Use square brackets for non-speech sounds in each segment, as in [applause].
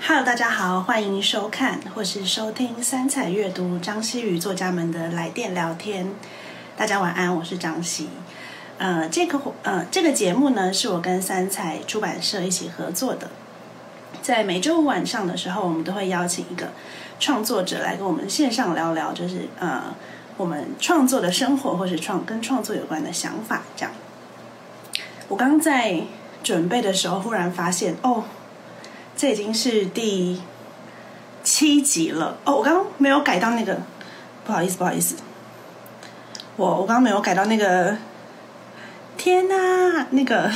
Hello，大家好，欢迎收看或是收听三彩阅读张希宇作家们的来电聊天。大家晚安，我是张希。呃，这个呃这个节目呢，是我跟三彩出版社一起合作的。在每周五晚上的时候，我们都会邀请一个创作者来跟我们线上聊聊，就是呃我们创作的生活或是创跟创作有关的想法。这样，我刚在准备的时候，忽然发现哦。这已经是第七集了哦，我刚刚没有改到那个，不好意思，不好意思，我我刚刚没有改到那个，天哪，那个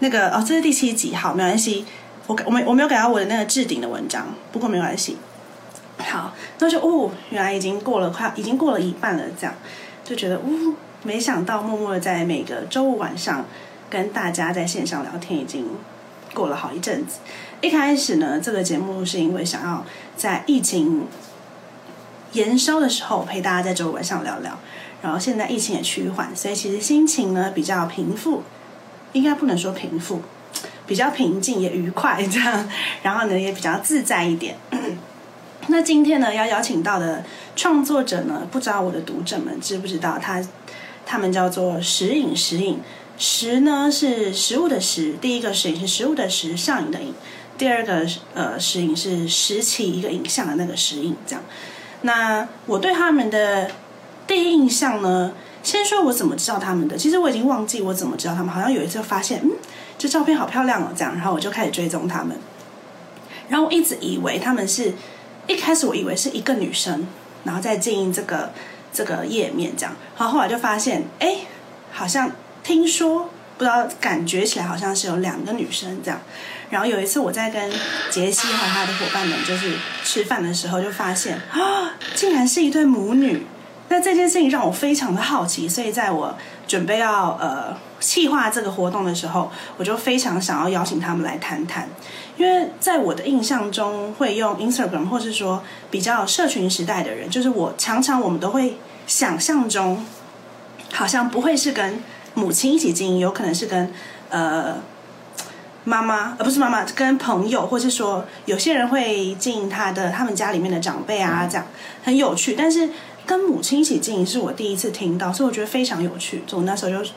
那个哦，这是第七集，好，没关系，我改我没我没有改到我的那个置顶的文章，不过没关系，好，那就哦，原来已经过了快，已经过了一半了，这样就觉得呜，没想到默默的在每个周五晚上跟大家在线上聊天，已经过了好一阵子。一开始呢，这个节目是因为想要在疫情延烧的时候陪大家在周五晚上聊聊，然后现在疫情也趋缓，所以其实心情呢比较平复，应该不能说平复，[laughs] 比较平静也愉快这样，然后呢也比较自在一点。那今天呢要邀请到的创作者呢，不知道我的读者们知不知道他，他们叫做食影食影，食呢是食物的食，第一个食影是食物的食，上瘾的瘾。第二个呃石影是拾起一个影像的那个石影，这样。那我对他们的第一印象呢，先说我怎么知道他们的。其实我已经忘记我怎么知道他们，好像有一次发现，嗯，这照片好漂亮哦，这样，然后我就开始追踪他们。然后我一直以为他们是一开始我以为是一个女生，然后再经营这个这个页面这样。然后后来就发现，哎，好像听说不知道，感觉起来好像是有两个女生这样。然后有一次我在跟杰西和他的伙伴们就是吃饭的时候，就发现啊，[gasps] 竟然是一对母女。那这件事情让我非常的好奇，所以在我准备要呃计划这个活动的时候，我就非常想要邀请他们来谈谈。因为在我的印象中，会用 Instagram 或是说比较社群时代的人，就是我常常我们都会想象中，好像不会是跟母亲一起经营，有可能是跟呃。妈妈，而不是妈妈，跟朋友，或是说有些人会经营他的他们家里面的长辈啊，这样很有趣。但是跟母亲一起经营是我第一次听到，所以我觉得非常有趣。我那时候就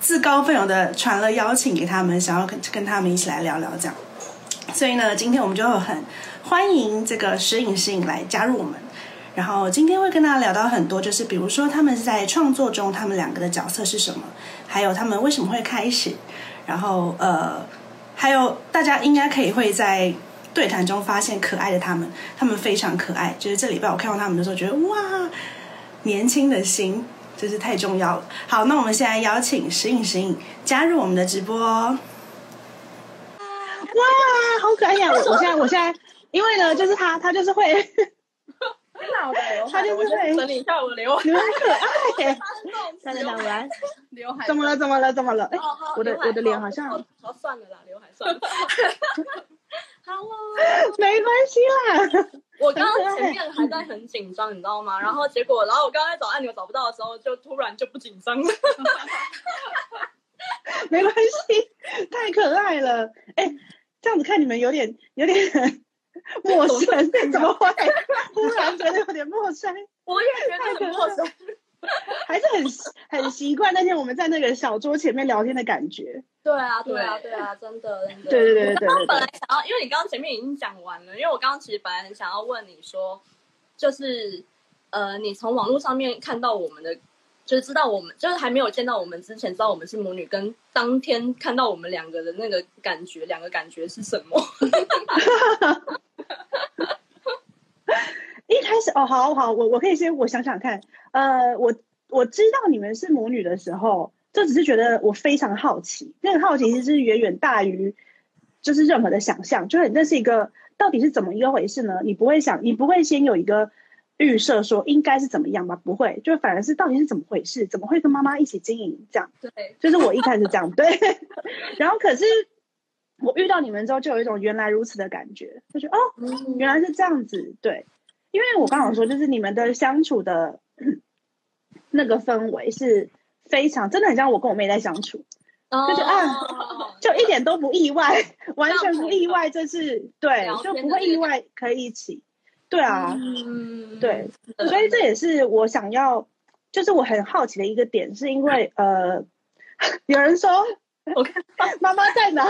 自告奋勇的传了邀请给他们，想要跟跟他们一起来聊聊这样。所以呢，今天我们就很欢迎这个石影石影来加入我们。然后今天会跟大家聊到很多，就是比如说他们在创作中，他们两个的角色是什么，还有他们为什么会开始，然后呃。还有，大家应该可以会在对谈中发现可爱的他们，他们非常可爱。就是这礼拜我看到他们的时候，觉得哇，年轻的心真是太重要了。好，那我们现在邀请石影石影加入我们的直播。哇，好可爱呀！[laughs] 我我现在我现在，因为呢，就是他他就是会。他就是会 [laughs] 整理一下我的刘海，你们可爱。看得到吗？刘海怎么了？怎么了？怎么了？哎，我的我的脸好像……好算了啦，刘海算了。[laughs] 好哦，没关系啦。我刚刚前面还在很紧张，你知道吗？然后结果，然后我刚刚在找按钮找不到的时候，就突然就不紧张了。没关系，太可爱了。哎，这样子看你们有点有点。[laughs] 陌生？怎么会？忽然觉得 [laughs] 有点陌生。我也觉得很陌生，[laughs] 还是很很习惯那天我们在那个小桌前面聊天的感觉。对啊，对啊，对啊，真的，真的。对对对对。我刚本来想要，因为你刚刚前面已经讲完了，因为我刚刚其实本来很想要问你说，就是呃，你从网络上面看到我们的。就是知道我们，就是还没有见到我们之前，知道我们是母女，跟当天看到我们两个的那个感觉，两个感觉是什么？[laughs] 一开始哦，好好，我我可以先我想想看，呃，我我知道你们是母女的时候，就只是觉得我非常好奇，那个好奇其实是远远大于就是任何的想象，就是这是一个到底是怎么一个回事呢？你不会想，你不会先有一个。预设说应该是怎么样吧？不会，就反而是到底是怎么回事？怎么会跟妈妈一起经营这样？对，就是我一开始这样对。然后可是我遇到你们之后，就有一种原来如此的感觉，就觉得哦，原来是这样子。对，因为我刚好说，就是你们的相处的那个氛围是非常真的很像我跟我妹在相处，哦就觉得啊就一点都不意外，完全不意外，这是对，就不会意外可以一起，对啊，嗯，对，所以这也是我想要，就是我很好奇的一个点，是因为 [laughs] 呃，[laughs] 有人说我看 [laughs] 妈妈在哪？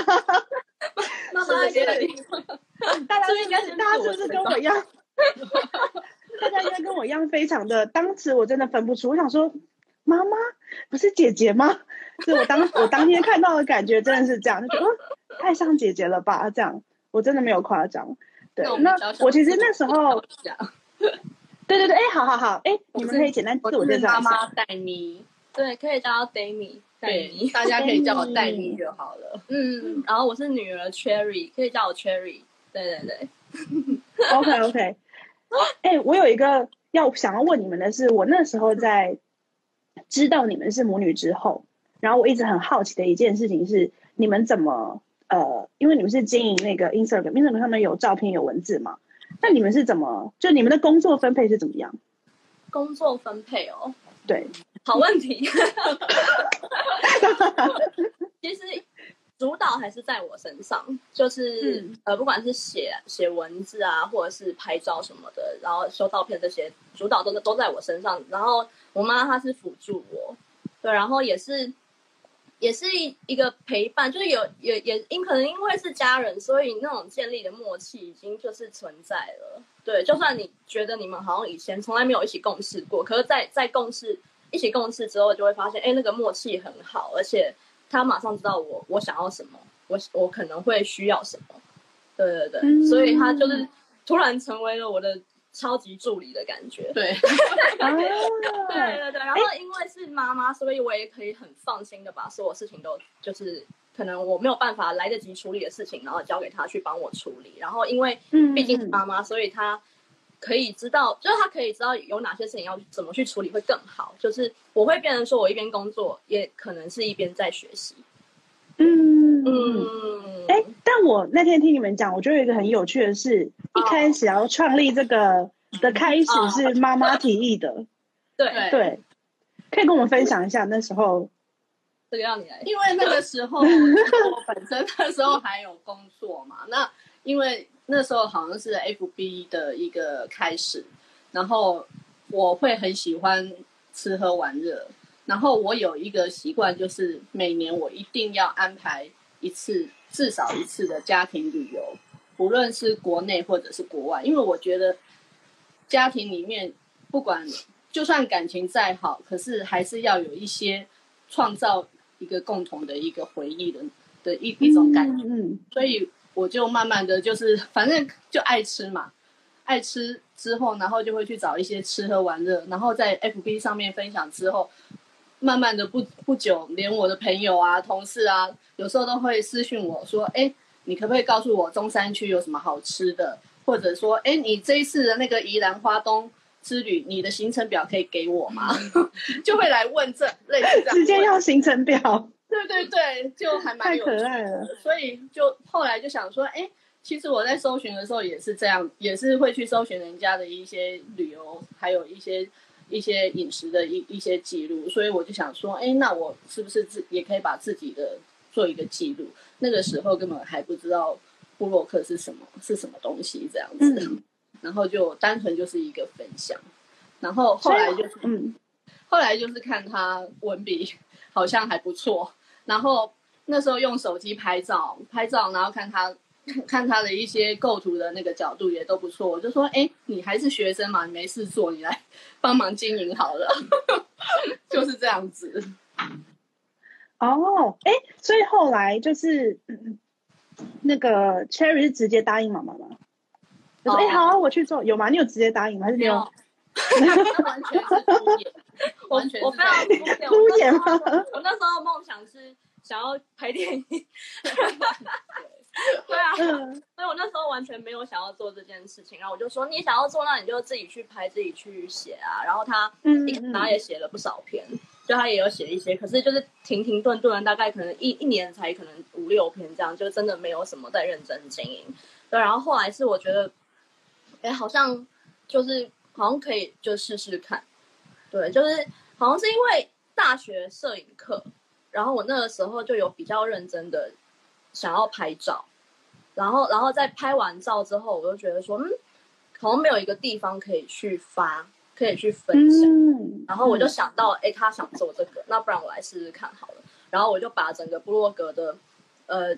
妈妈是在大家这应该是大家是不是跟我一样？大家应该跟我一样，非常的。当时我真的分不出，我想说，妈妈不是姐姐吗？是我当我当天看到的感觉真的是这样，就觉得、嗯、太像姐姐了吧？这样我真的没有夸张。对，那我其实那时候，[laughs] 对对对，哎，好好好，哎，你们可以简单自我介绍妈一下。妈戴咪，对，可以叫她 Dami，戴对，。[laughs] 大家可以叫我戴咪 [laughs] 就好了。嗯，然后我是女儿 Cherry，可以叫我 Cherry。对对对，OK OK，哎、我有一个要想要问你们的是，我那时候在知道你们是母女之后，然后我一直很好奇的一件事情是，你们怎么呃，因为你们是经营那个 Instagram，Instagram 上面有照片有文字嘛，那你们是怎么就你们的工作分配是怎么样？工作分配哦，对，[laughs] 好问题。[laughs] 其实主导还是在我身上，就是、嗯呃，不管是写写文字啊，或者是拍照什么的，然后修照片这些，主导都都在我身上。然后我妈她是辅助我，对，然后也是也是一一个陪伴，就是有也也因可能因为是家人，所以那种建立的默契已经就是存在了。对，就算你觉得你们好像以前从来没有一起共事过，可是在，在共事一起共事之后，就会发现，哎，那个默契很好，而且他马上知道我我想要什么，我我可能会需要什么。对对对，嗯所以他就是突然成为了我的超级助理的感觉。对，[laughs] 啊，对对对，然后因为是妈妈，所以我也可以很放心的把所有事情都就是可能我没有办法来得及处理的事情，然后交给他去帮我处理。然后因为嗯毕竟是妈妈，所以他可以知道，就是他可以知道有哪些事情要怎么去处理会更好。就是我会变成说我一边工作，也可能是一边在学习。嗯嗯。嗯，哎、但我那天听你们讲，我觉得有一个很有趣的是，一开始要创立这个的开始是妈妈提议的，[laughs] 对，对。对，可以跟我们分享一下那时候，这个要你来。因为那个时候我本身那时候还有工作嘛，那因为那时候好像是 FB 的一个开始，然后我会很喜欢吃喝玩乐，然后我有一个习惯，就是每年我一定要安排一次至少一次的家庭旅游，无论是国内或者是国外，因为我觉得家庭里面不管就算感情再好，可是还是要有一些创造一个共同的一个回忆的的一一种感觉，嗯所以我就慢慢的就是反正就爱吃嘛，爱吃之后，然后就会去找一些吃喝玩乐，然后在 FB 上面分享之后，慢慢的不不久，连我的朋友啊、同事啊，有时候都会私讯我说，哎，你可不可以告诉我中山区有什么好吃的？或者说，哎，你这一次的那个宜兰花东之旅，你的行程表可以给我吗？[laughs] 就会来问这类似这样直接问要行程表，对对对，就还蛮太有趣可爱了的。所以就后来就想说，哎，其实我在搜寻的时候也是这样，也是会去搜寻人家的一些旅游，还有一些一些饮食的一一些记录。所以我就想说，哎，那我是不是自也可以把自己的做一个记录？那个时候根本还不知道布洛克是什么是什么东西这样子，嗯然后就单纯就是一个分享。然后后来就是嗯后来就是看他文笔好像还不错，然后那时候用手机拍照，拍照，然后看他 [laughs] 看他的一些构图的那个角度也都不错，我就说，哎，你还是学生嘛，你没事做，你来 [laughs] 帮忙经营好了，[laughs] 就是这样子。哦，哎，所以后来就是、嗯那个 Cherry 是直接答应妈妈吗？就说哎、哦好啊，我去做，有吗？你有直接答应吗？还是没有？完全是敷衍，我完全是我非常敷衍，我那时候梦想是想要拍电影，[laughs] 对啊，嗯所以我那时候完全没有想要做这件事情，然后我就说你想要做，那你就自己去拍，自己去写啊。然后他嗯一然后也写了不少篇，就他也有写一些，可是就是停停顿顿，大概可能一一年才可能五六篇这样，就真的没有什么在认真经营。对，然后后来是我觉得，哎，好像就是好像可以就试试看，对，就是好像是因为。大大学摄影课，然后我那个时候就有比较认真的想要拍照，然后然后在拍完照之后，我就觉得说，嗯，好像没有一个地方可以去发，可以去分享。嗯，然后我就想到，哎，他想做这个，那不然我来试试看好了。然后我就把整个部落格的，呃，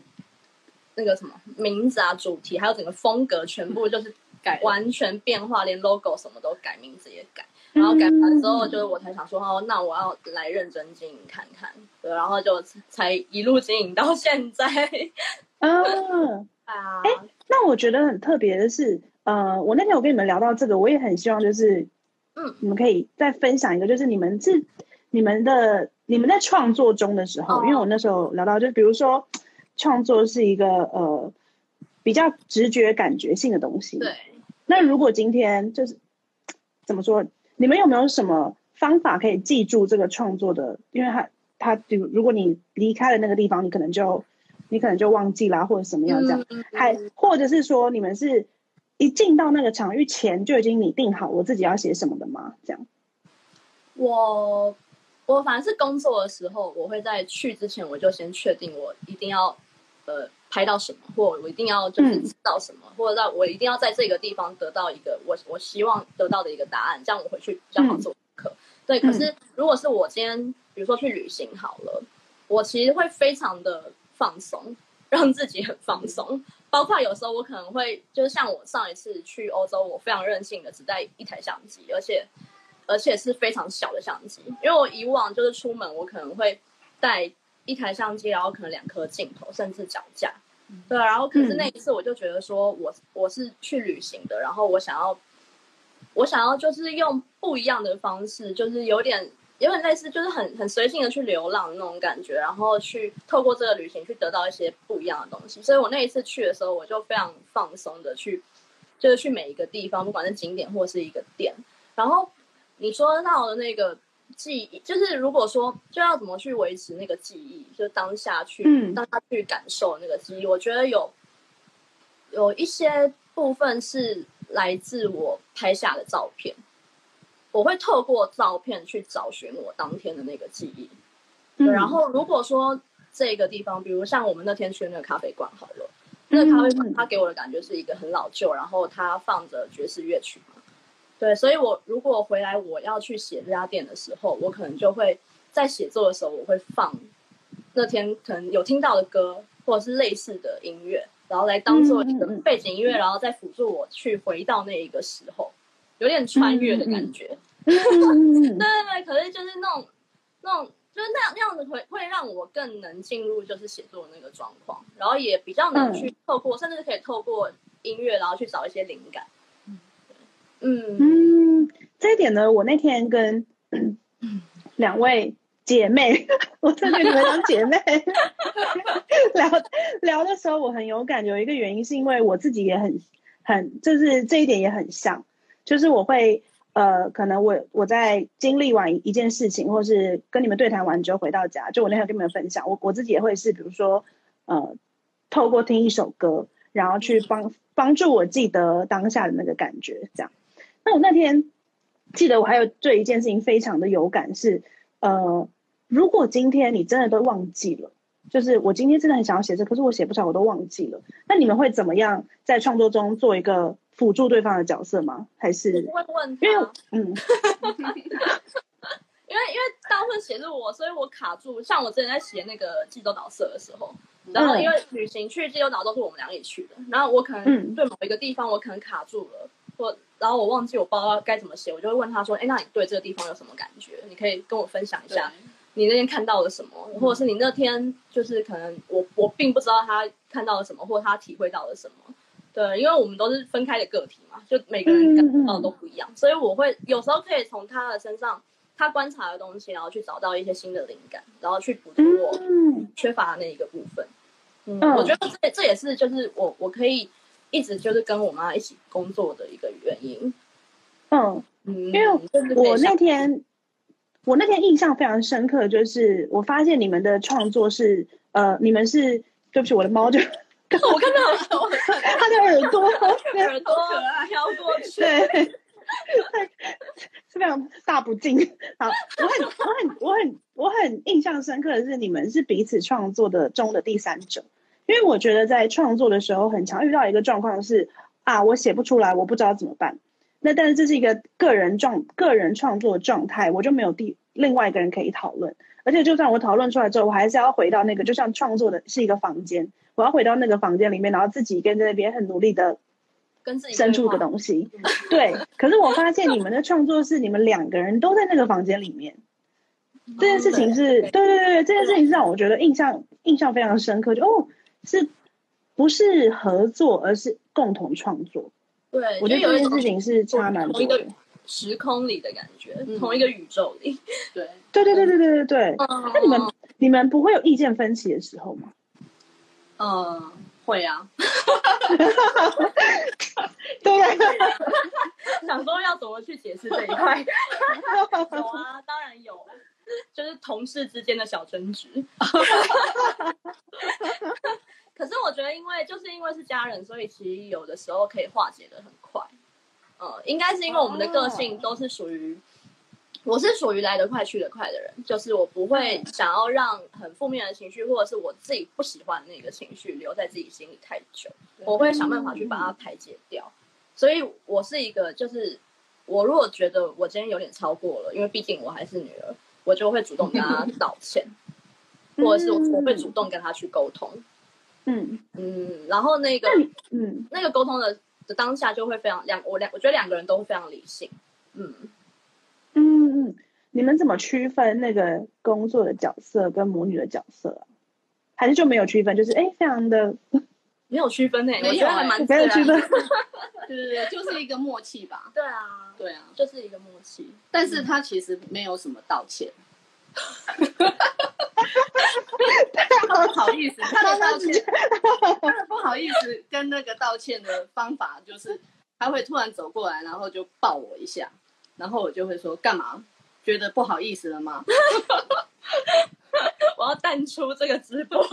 那个什么名字啊、主题，还有整个风格，全部就是改完全变化，连 logo 什么都改，名字也改。然后改完之后，就是我才想说，哦，那我要来认真经营看看。对，然后就才一路经营到现在。[laughs] 嗯。啊，那我觉得很特别的是，呃，我那天我跟你们聊到这个，我也很希望就是，嗯，你们可以再分享一个，就是你们是你们的你们在创作中的时候，哦因为我那时候聊到，就比如说创作是一个呃比较直觉感觉性的东西，。对，那如果今天就是怎么说，你们有没有什么方法可以记住这个创作的？因为他他，比如如果你离开了那个地方，你可能就你可能就忘记啦，或者什么样这样。嗯还或者是说你们是一进到那个场域前就已经拟定好我自己要写什么的吗？这样，我我反正是工作的时候，我会在去之前我就先确定我一定要呃拍到什么，或我一定要就是嗯知道什么，或者让我一定要在这个地方得到一个我我希望得到的一个答案，这样我回去比较好做功课。对，可是如果是我今天比如说去旅行好了，我其实会非常的放松，让自己很放松。包括有时候我可能会，就是像我上一次去欧洲，我非常任性的只带一台相机，而且而且是非常小的相机，因为我以往就是出门我可能会带一台相机，然后可能两颗镜头，甚至脚架，对，然后可是那一次我就觉得说我我是去旅行的，然后我想要我想要就是用不一样的方式，就是有点有点类似，就是很很随性的去流浪那种感觉，然后去透过这个旅行去得到一些不一样的东西。所以我那一次去的时候，我就非常放松的去，就是去每一个地方，不管是景点或是一个店。然后你说到的那个记忆，就是如果说就要怎么去维持那个记忆，就当下去、嗯当下去感受那个记忆，我觉得有有一些部分是来自我拍下的照片。我会透过照片去找寻我当天的那个记忆。嗯然后如果说这个地方，比如像我们那天去那个咖啡馆好了，那个咖啡嗯馆它给我的感觉是一个很老旧，然后它放着爵士乐曲嘛。对，所以我如果回来我要去写这家店的时候，我可能就会在写作的时候，我会放那天可能有听到的歌，或者是类似的音乐，然后来当做一个背景音乐，然后再辅助我去回到那一个时候，有点穿越的感觉。嗯嗯 [laughs] 对对对，可是就是那种那种，就是那样那样子会会让我更能进入就是写作的那个状况，然后也比较能去透过，甚至是可以透过音乐，然后去找一些灵感。嗯嗯，这一点呢，我那天跟两位姐妹，[laughs] 我在跟你们讲姐妹 [laughs] 聊聊的时候，我很有感觉。有一个原因是因为我自己也很很，就是这一点也很像，就是我会呃，可能我我在经历完一件事情，或是跟你们对谈完之后回到家，就我那天跟你们分享，我我自己也会是，比如说呃，透过听一首歌，然后去帮帮助我记得当下的那个感觉，这样。那我那天记得我还有对一件事情非常的有感是，呃，如果今天你真的都忘记了，就是我今天真的很想要写这，可是我写不出来，我都忘记了。那你们会怎么样在创作中做一个辅助对方的角色吗？还是会问，因为嗯 [laughs] 因为因为大部分写是我，所以我卡住。像我之前在写那个济州岛社的时候，然后因为旅行去济州岛都是我们两个一起去的，然后我可能嗯对某一个地方我可能卡住了，或然后我忘记我不知道该怎么写，我就会问他说：“哎，那你对这个地方有什么感觉？你可以跟我分享一下。”你那天看到了什么，或者是你那天就是可能我我并不知道他看到了什么，或者他体会到了什么。对，因为我们都是分开的个体嘛，就每个人感到的都不一样，所以我会有时候可以从他的身上，他观察的东西，然后去找到一些新的灵感，然后去补足我嗯缺乏的那一个部分。嗯，嗯我觉得这这也是就是我我可以一直就是跟我妈一起工作的一个原因。嗯，嗯，因为我那天我那天印象非常深刻，就是我发现你们的创作是呃，你们是对不起，我的猫就 [laughs] 我看到我看 [laughs] 它的耳朵 [laughs] 耳朵飘过去，对，是非常大不敬。好，我很我很我很我很印象深刻的是，你们是彼此创作的中的第三者，因为我觉得在创作的时候，很常遇到一个状况是啊，我写不出来，我不知道怎么办。那但是这是一个个人状个人创作状态，我就没有第另外一个人可以讨论。而且就算我讨论出来之后，我还是要回到那个，就像创作的是一个房间，我要回到那个房间里面，然后自己跟在那边很努力的跟自己生出个西。东西。对，可是我发现你们的创作是你们两个人都在那个房间里面，这件事情是对对对对，这件事情是让我觉得印象印象非常深刻，就哦，是不是合作，而是共同创作？对，我觉得这件就有一件事情是差蛮多的同一个。时空里的感觉，嗯同一个宇宙里。对，对对对对对对对。那那你们你们不会有意见分歧的时候吗？嗯，会啊，[laughs] 对对 [laughs] 想说要怎么去解释这一块？[laughs] 有啊，当然有，就是同事之间的小争执。可是我觉得，因为是家人，所以其实有的时候可以化解的很快。呃，应该是因为我们的个性都是属于，我是属于来得快去得快的人，就是我不会想要让很负面的情绪，或者是我自己不喜欢的那个情绪留在自己心里太久，我会想办法去把它排解掉。所以我是一个，就是我如果觉得我今天有点超过了，因为毕竟我还是女儿，我就会主动跟她 [laughs] 道歉，或者是我我会主动跟她去沟通。嗯，嗯，然后那个嗯那个沟通的的当下就会非常两我两我觉得两个人都会非常理性。嗯，嗯嗯，你们怎么区分那个工作的角色跟母女的角色啊？还是就没有区分？就是哎，非常的 [laughs] 没有区分呢、没有我觉得还蛮没有区分。[laughs] 对对对，就是一个默契吧。对啊，对啊，就是一个默契。但是他其实没有什么道歉。[laughs] [laughs] 他不好意思，他的道歉，他的不好意思跟那个道歉的方法就是，他会突然走过来，然后就抱我一下，然后我就会说干嘛？觉得不好意思了吗？[laughs] 我要淡出这个直播。[laughs]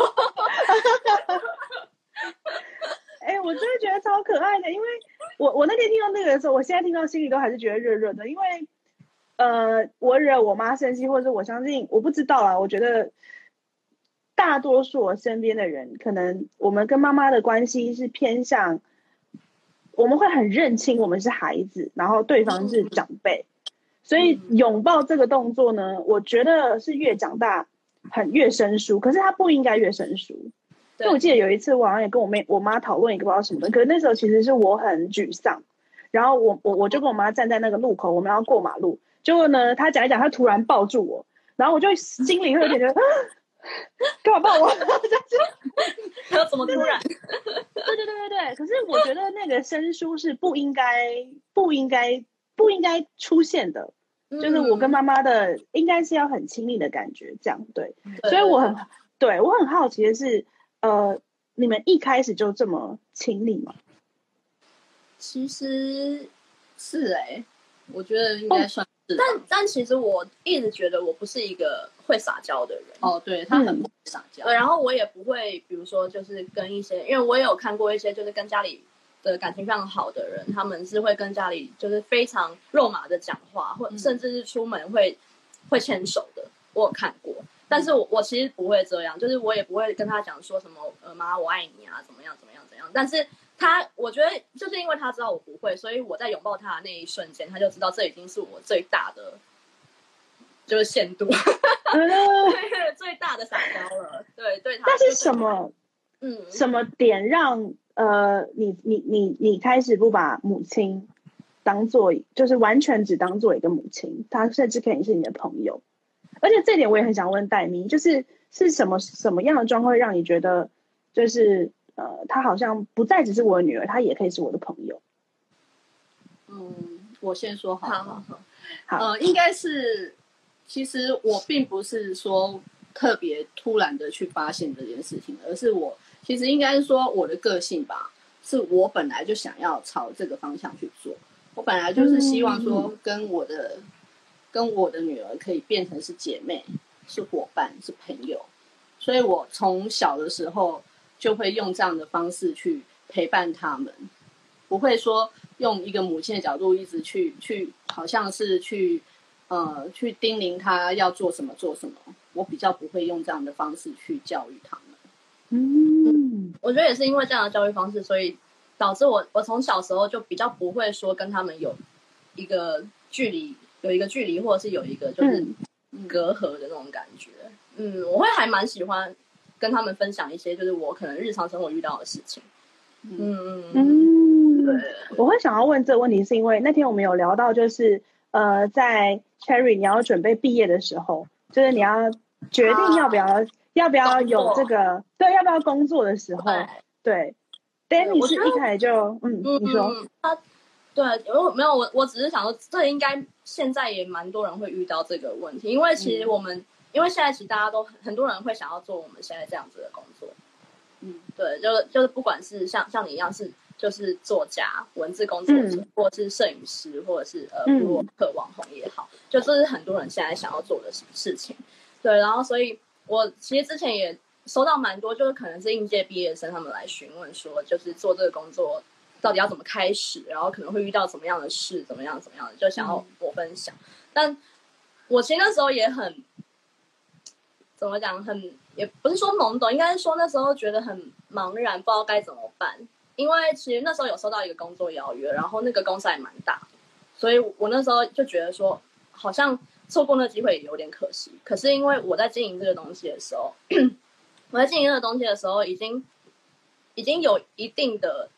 哎，我真的觉得超可爱的，因为我我那天听到那个的时候，我现在听到心里都还是觉得热热的，因为呃，我惹我妈生气，或者是我相信我不知道啊，我觉得大多数我身边的人，可能我们跟妈妈的关系是偏向，我们会很认清我们是孩子，然后对方是长辈，所以拥抱这个动作呢，我觉得是越长大很越生疏，可是他不应该越生疏。因为我记得有一次，我好像也跟我妹、我妈讨论一个不知道什么的，可是那时候其实是我很沮丧，然后我我我就跟我妈站在那个路口，我们要过马路，结果呢，他讲一讲，他突然抱住我，然后我就心里会有点觉得，啊 [gasps] 干嘛抱我？[laughs] 就是要怎么突然？对对对对对。可是我觉得那个生疏是不应该、不应该、不应该出现的，就是我跟妈妈的应该是要很亲密的感觉，这样对。对所以我很对我很好奇的是，呃，你们一开始就这么亲密吗？其实，是哎、我觉得应该算。但但其实我一直觉得我不是一个会撒娇的人。哦，对他很不撒娇对，，然后我也不会，比如说，就是跟一些，因为我也有看过一些，就是跟家里的感情非常好的人，他们是会跟家里就是非常肉麻的讲话，或嗯甚至是出门会会牵手的，我有看过。但是我我其实不会这样，就是我也不会跟他讲说什么呃妈我爱你啊怎么样怎么样怎样。但是他我觉得就是因为他知道我不会，所以我在拥抱他的那一瞬间，他就知道这已经是我最大的就是限度，[laughs] 嗯，最大的撒娇了。对对他，但是什么嗯，什么点让呃你你你你开始不把母亲当做就是完全只当做一个母亲，她甚至可以是你的朋友。而且这点我也很想问戴咪，就是是什么什么样的状况会让你觉得就是呃她好像不再只是我的女儿，她也可以是我的朋友。嗯，我先说好了。好好好，好，呃，应该是，其实我并不是说特别突然的去发现这件事情，而是我其实应该是说我的个性吧，是我本来就想要朝这个方向去做。我本来就是希望说跟我的、跟我的女儿可以变成是姐妹、是伙伴、是朋友，所以我从小的时候就会用这样的方式去陪伴他们，不会说用一个母亲的角度一直去去，好像是去呃去叮咛他要做什么做什么。我比较不会用这样的方式去教育他们。嗯，我觉得也是因为这样的教育方式，所以导致我我从小时候就比较不会说跟他们有一个距离，有一个距离，或者是有一个就是隔阂的那种感觉。嗯，我会还蛮喜欢跟他们分享一些就是我可能日常生活遇到的事情。嗯。嗯。嗯，对，我会想要问这个问题，是因为那天我们有聊到，就是呃，在 Cherry 你要准备毕业的时候，就是你要决定要不要、要不要有这个对要不要工作的时候，对，Danny 是一开始就嗯，你说。嗯，他对，我没有我，我只是想说，这应该现在也蛮多人会遇到这个问题，因为其实我们，因为现在其实大家都很很多人会想要做我们现在这样子的工作，嗯，对，就是就是不管是像像你一样是就是作家、文字工作者，嗯或者是摄影师，或者是呃嗯部落客网红也好，就这是很多人现在想要做的事事情。对，然后所以我其实之前也收到蛮多，就是可能是应届毕业生他们来询问说，就是做这个工作到底要怎么开始，然后可能会遇到怎么样的事，怎么样怎么样的，就想要我分享。但我其实那时候也很怎么讲，很也不是说懵懂，应该是说那时候觉得很茫然，不知道该怎么办。因为其实那时候有收到一个工作邀约，然后那个公司还蛮大，所以我那时候就觉得说，好像错过那个机会也有点可惜。可是因为我在经营这个东西的时候，[clears throat] 我在经营这个东西的时候，已经已经有一定的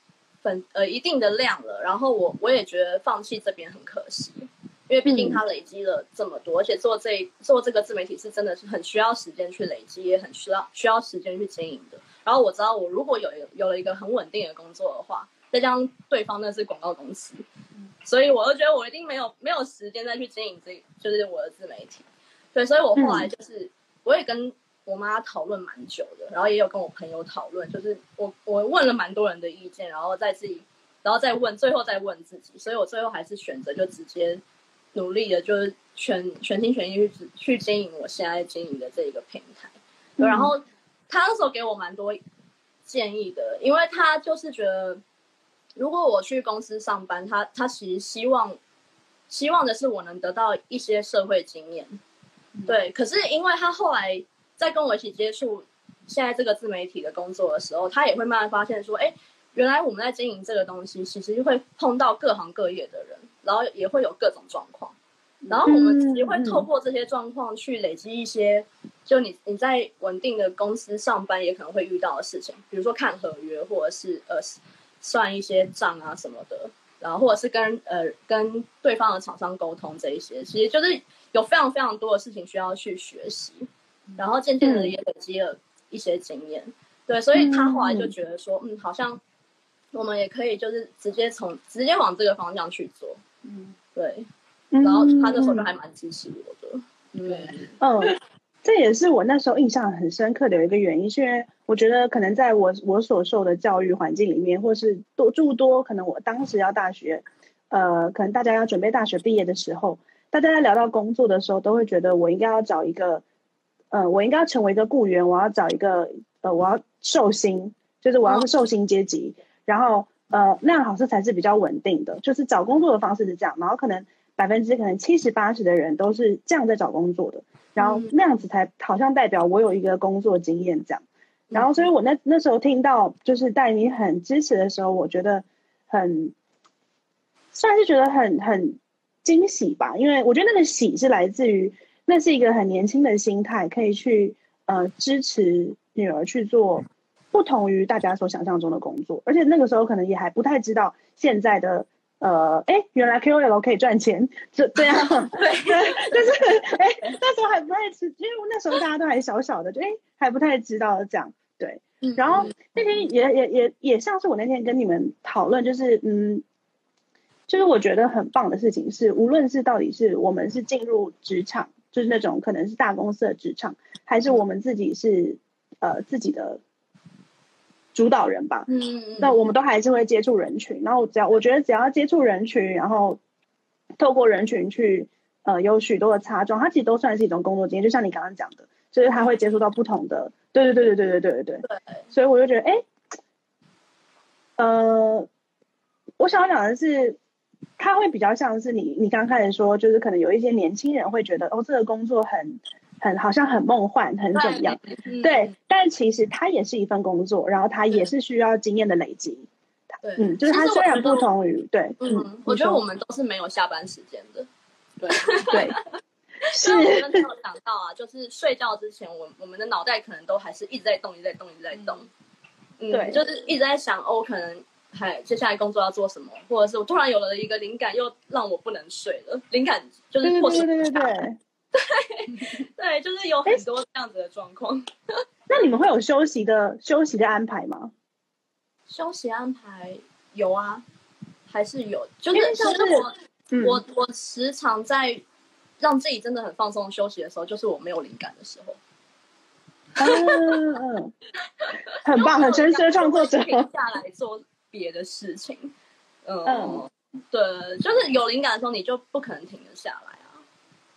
粉呃一定的量了，然后我我也觉得放弃这边很可惜，因为毕竟它累积了这么多，而且做这做这个自媒体是真的是很需要时间去累积，也很需要需要时间去经营的。然后我知道，我如果有有了一个很稳定的工作的话，再加上对方那是广告公司，所以我就觉得我一定没有没有时间再去经营这就是我的自媒体。对，所以我后来就是、我也跟我妈讨论蛮久的，然后也有跟我朋友讨论，就是我我问了蛮多人的意见，然后再自己，然后再问，最后再问自己，所以我最后还是选择就直接努力的，就是全全心全意去去经营我现在经营的这一个平台。对然后他那时候给我蛮多建议的，因为他就是觉得，如果我去公司上班，他他其实希望希望的是我能得到一些社会经验，对。可是因为他后来在跟我一起接触现在这个自媒体的工作的时候，他也会慢慢发现说，哎，原来我们在经营这个东西，其实会碰到各行各业的人，然后也会有各种状况。然后我们也会透过这些状况去累积一些，就你你在稳定的公司上班也可能会遇到的事情，比如说看合约，或者是呃算一些账啊什么的，然后或者是跟呃跟对方的厂商沟通这一些，其实就是有非常非常多的事情需要去学习，然后渐渐的也累积了一些经验，对，所以他后来就觉得说，嗯，好像我们也可以就是直接从直接往这个方向去做，嗯，对。然然后他那时候就还蛮支持我的，对，嗯，这也是我那时候印象很深刻的有一个原因，是因为我觉得可能在我我所受的教育环境里面，或是多诸多可能我当时要大学，呃，可能大家要准备大学毕业的时候，大家在聊到工作的时候，都会觉得我应该要找一个，呃，我应该要成为一个雇员，我要找一个，呃，我要受薪，就是我要是受薪阶级，然后呃，那样好像才是比较稳定的，就是找工作的方式是这样，然后可能。百分之可能七十八十的人都是这样在找工作的，然后那样子才好像代表我有一个工作经验这样，然后所以我那那时候听到就是戴你很支持的时候，我觉得很算是觉得很很惊喜吧，因为我觉得那个喜是来自于那是一个很年轻的心态，可以去呃支持女儿去做不同于大家所想象中的工作，而且那个时候可能也还不太知道现在的。呃，哎，原来 KOL 可以赚钱，这这样，对，但是哎，那时候还不太知，因为那时候大家都还小小的，就哎还不太知道这样，对。然后那天也也也也像是我那天跟你们讨论，就是嗯，就是我觉得很棒的事情是，无论是到底是我们是进入职场，就是那种可能是大公司的职场，还是我们自己是呃自己的。主导人吧，嗯，那我们都还是会接触人群，然后只要我觉得只要接触人群，然后透过人群去呃有许多的擦撞，它其实都算是一种工作经验，就像你刚刚讲的，就是他会接触到不同的，对对对对对对对对。对，所以我就觉得哎，呃，我想要讲的是，他会比较像是你你刚开始说，就是可能有一些年轻人会觉得，哦，这个工作很很好像很梦幻，很怎么样？嗯对，但其实它也是一份工作，然后它也是需要经验的累积。对，嗯，就是它虽然不同于对，嗯，我觉得我们都是没有下班时间的。对，[laughs] 对是因为我们没有想到啊，就是睡觉之前，我我们的脑袋可能都还是一直在动，一直在动，一直在动。嗯，对就是一直在想哦，可能还接下来工作要做什么，或者是我突然有了一个灵感，又让我不能睡了。灵感就是对使对对对对。[laughs] 对，就是有很多这样子的状况。[laughs] 那你们会有休息的休息的安排吗？休息安排有啊，还是有，就是其实我、嗯我我时常在让自己真的很放松休息的时候，就是我没有灵感的时候。[laughs] 嗯嗯，很棒，很真实的创作者。停下来做别的事情。嗯，嗯对，就是有灵感的时候，你就不可能停得下来啊。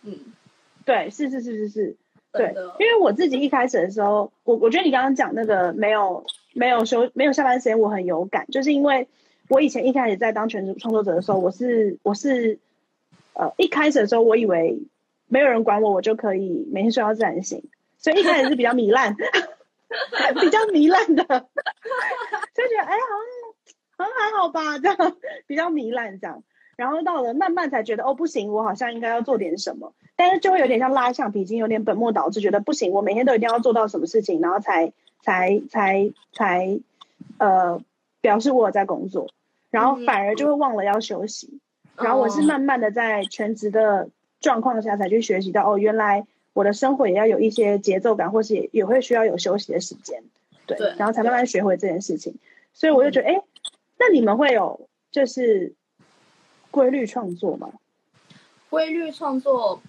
嗯，对，是是是是是，对，因为我自己一开始的时候，我我觉得你刚刚讲那个没有没有休没有下班时间，我很有感，就是因为我以前一开始在当全职创作者的时候，我是我是呃一开始的时候，我以为没有人管我，我就可以每天睡到自然醒，所以一开始是比较糜烂，[laughs] 比较糜烂的，[laughs] 就觉得哎好像好像还好吧，这样比较糜烂这样。然后到了慢慢才觉得哦不行，我好像应该要做点什么，但是就会有点像拉橡皮筋，有点本末倒置，觉得不行，我每天都一定要做到什么事情，然后才才才才呃表示我有在工作，然后反而就会忘了要休息。然后我是慢慢的在全职的状况下才去学习到哦，原来我的生活也要有一些节奏感，或是也也会需要有休息的时间，对，对然后才慢慢学会这件事情。所以我就觉得，哎、那你们会有就是规律创作吗？规律创作，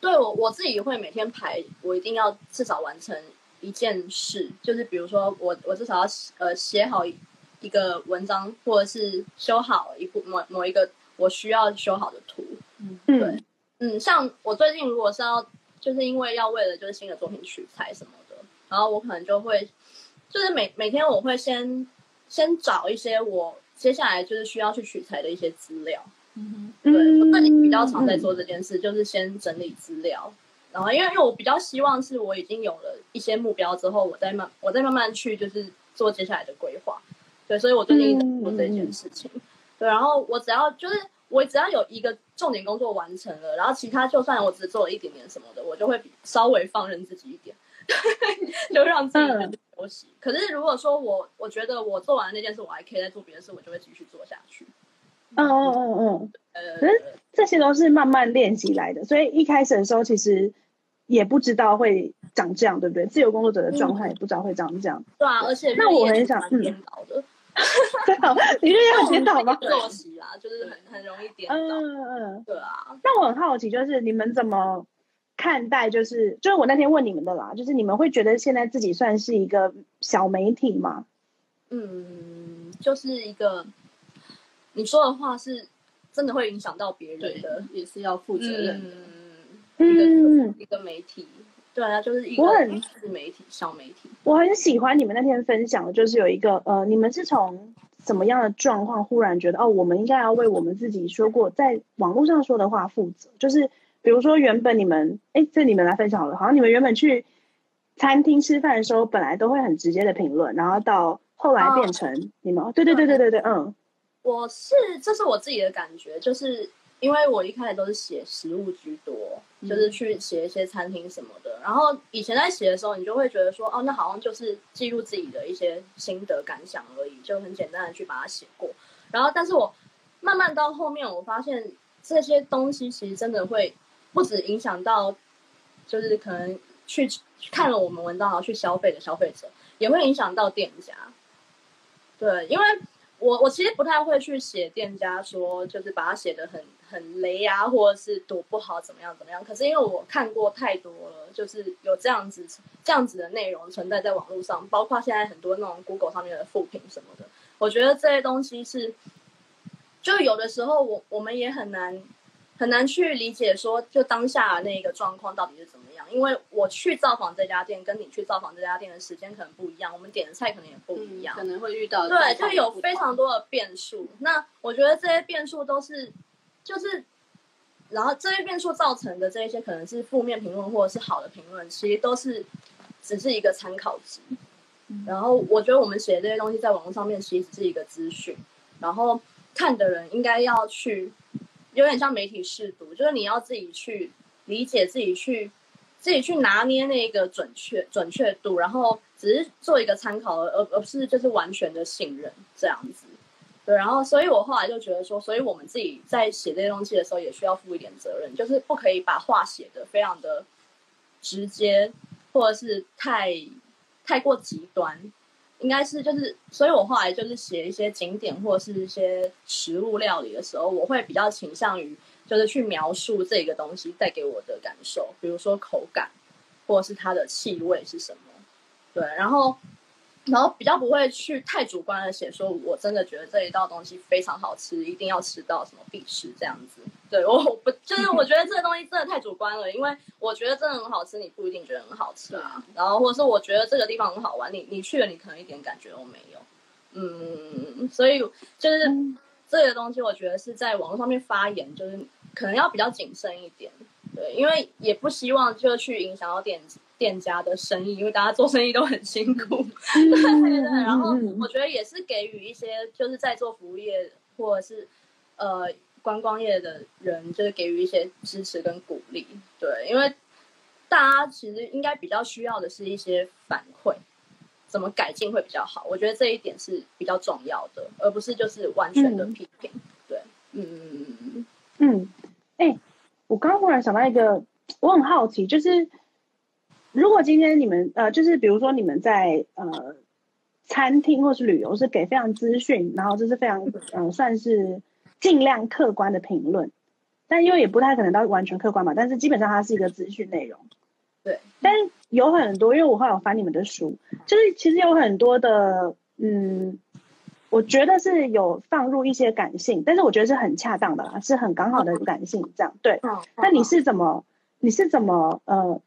对我我自己会每天排，我一定要至少完成一件事，就是比如说我我至少要呃写好一一个文章，或者是修好一部某某一个我需要修好的图。嗯对，嗯，像我最近如果是要，就是因为要为了就是新的作品取材什么的，然后我可能就会，就是每每天我会先先找一些我接下来就是需要去取材的一些资料。嗯对，我最近比嗯较常在做这件事，就是先整理资料，然后因为因为我比较希望是我已经有了一些目标之后，我再慢我再慢慢去就是做接下来的规划。对，所以我最近一直在做这件事情。对，然后我只要就是我只要有一个重点工作完成了，然后其他就算我只做了一点点什么的，我就会比稍微放任自己一点，[laughs] 就让自己嗯休息。可是如果说我我觉得我做完那件事，我还可以再做别的事，我就会继续做下去。嗯嗯嗯嗯，呃，可是这些都是慢慢练习来的，所以一开始的时候其实也不知道会长这样，对不对？自由工作者的状态也不知道会长这样。对啊，而且那我很想颠倒的，对啊，你这也很颠倒吗？[laughs] 作息啊，就是很很容易颠倒。嗯嗯。对啊，那我很好奇，就是你们怎么看待？就是就是我那天问你们的啦，就是你们会觉得现在自己算是一个小媒体吗？嗯，就是一个你说的话是真的会影响到别对人的，也是要负责任的。嗯，一个嗯，一个媒体，对啊，就是一个我很自媒体小媒体。我很喜欢你们那天分享的，就是有一个呃，你们是从什么样的状况忽然觉得哦，我们应该要为我们自己说过在网络上说的话负责？就是比如说原本你们，哎，这你们来分享好了，好像你们原本去餐厅吃饭的时候，本来都会很直接的评论，然后到后来变成你们，哦对对对对对对，嗯我是这是我自己的感觉，就是因为我一开始都是写食物居多，就是去写一些餐厅什么的。然后以前在写的时候，你就会觉得说，哦，那好像就是记录自己的一些心得感想而已，就很简单的去把它写过。然后，但是我慢慢到后面，我发现这些东西其实真的会不止影响到，就是可能去看了我们文章然后去消费的消费者，也会影响到店家。对，因为我我其实不太会去写店家说，就是把它写的很很雷啊，或者是多不好怎么样怎么样。可是因为我看过太多了，就是有这样子这样子的内容存在在网络上，包括现在很多那种 Google 上面的负评什么的，我觉得这些东西是，就有的时候我我们也很难很难去理解说，就当下那个状况到底是怎么样。因为我去造访这家店，跟你去造访这家店的时间可能不一样，我们点的菜可能也不一样，可能会遇到对，就有非常多的变数。那我觉得这些变数都是，就是，然后这些变数造成的这一些可能是负面评论或者是好的评论，其实都是只是一个参考值。然后我觉得我们写的这些东西在网络上面其实只是一个资讯，然后看的人应该要去，有点像媒体试读，就是你要自己去理解，自己去自己去拿捏那个准确准确度，然后只是做一个参考，而而不是就是完全的信任这样子。对，然后所以我后来就觉得说，所以我们自己在写这些东西的时候，也需要负一点责任，就是不可以把话写的非常的直接，或者是太太过极端。应该是就是，所以我后来就是写一些景点或者是一些食物料理的时候，我会比较倾向于就是去描述这个东西带给我的感受，比如说口感，或者是它的气味是什么。对，然后然后比较不会去太主观的写，说我真的觉得这一道东西非常好吃，一定要吃到什么必吃这样子。对我我不就是我觉得这个东西真的太主观了，因为我觉得真的很好吃，你不一定觉得很好吃啊。然后或者是我觉得这个地方很好玩，你你去了你可能一点感觉都没有。嗯，所以就是这个东西，我觉得是在网络上面发言，就是可能要比较谨慎一点。对，因为也不希望就去影响到店店家的生意，因为大家做生意都很辛苦。[laughs] 对对对，然后我觉得也是给予一些就是在做服务业或者是呃观光业的人，就是给予一些支持跟鼓励。对，因为大家其实应该比较需要的是一些反馈，怎么改进会比较好。我觉得这一点是比较重要的，而不是就是完全的批评。对，嗯嗯嗯嗯嗯，哎、我刚刚忽然想到一个，我很好奇，就是如果今天你们呃，就是比如说你们在呃餐厅或是旅游是给非常资讯，然后这是非常嗯、呃、算是尽量客观的评论，但因为也不太可能到完全客观嘛，但是基本上它是一个资讯内容。对，但有很多，因为我后来有翻你们的书，就是其实有很多的嗯。我觉得是有放入一些感性，但是我觉得是很恰当的啦，是很刚好的感性这样。对，嗯。那你是怎么，你是怎么呃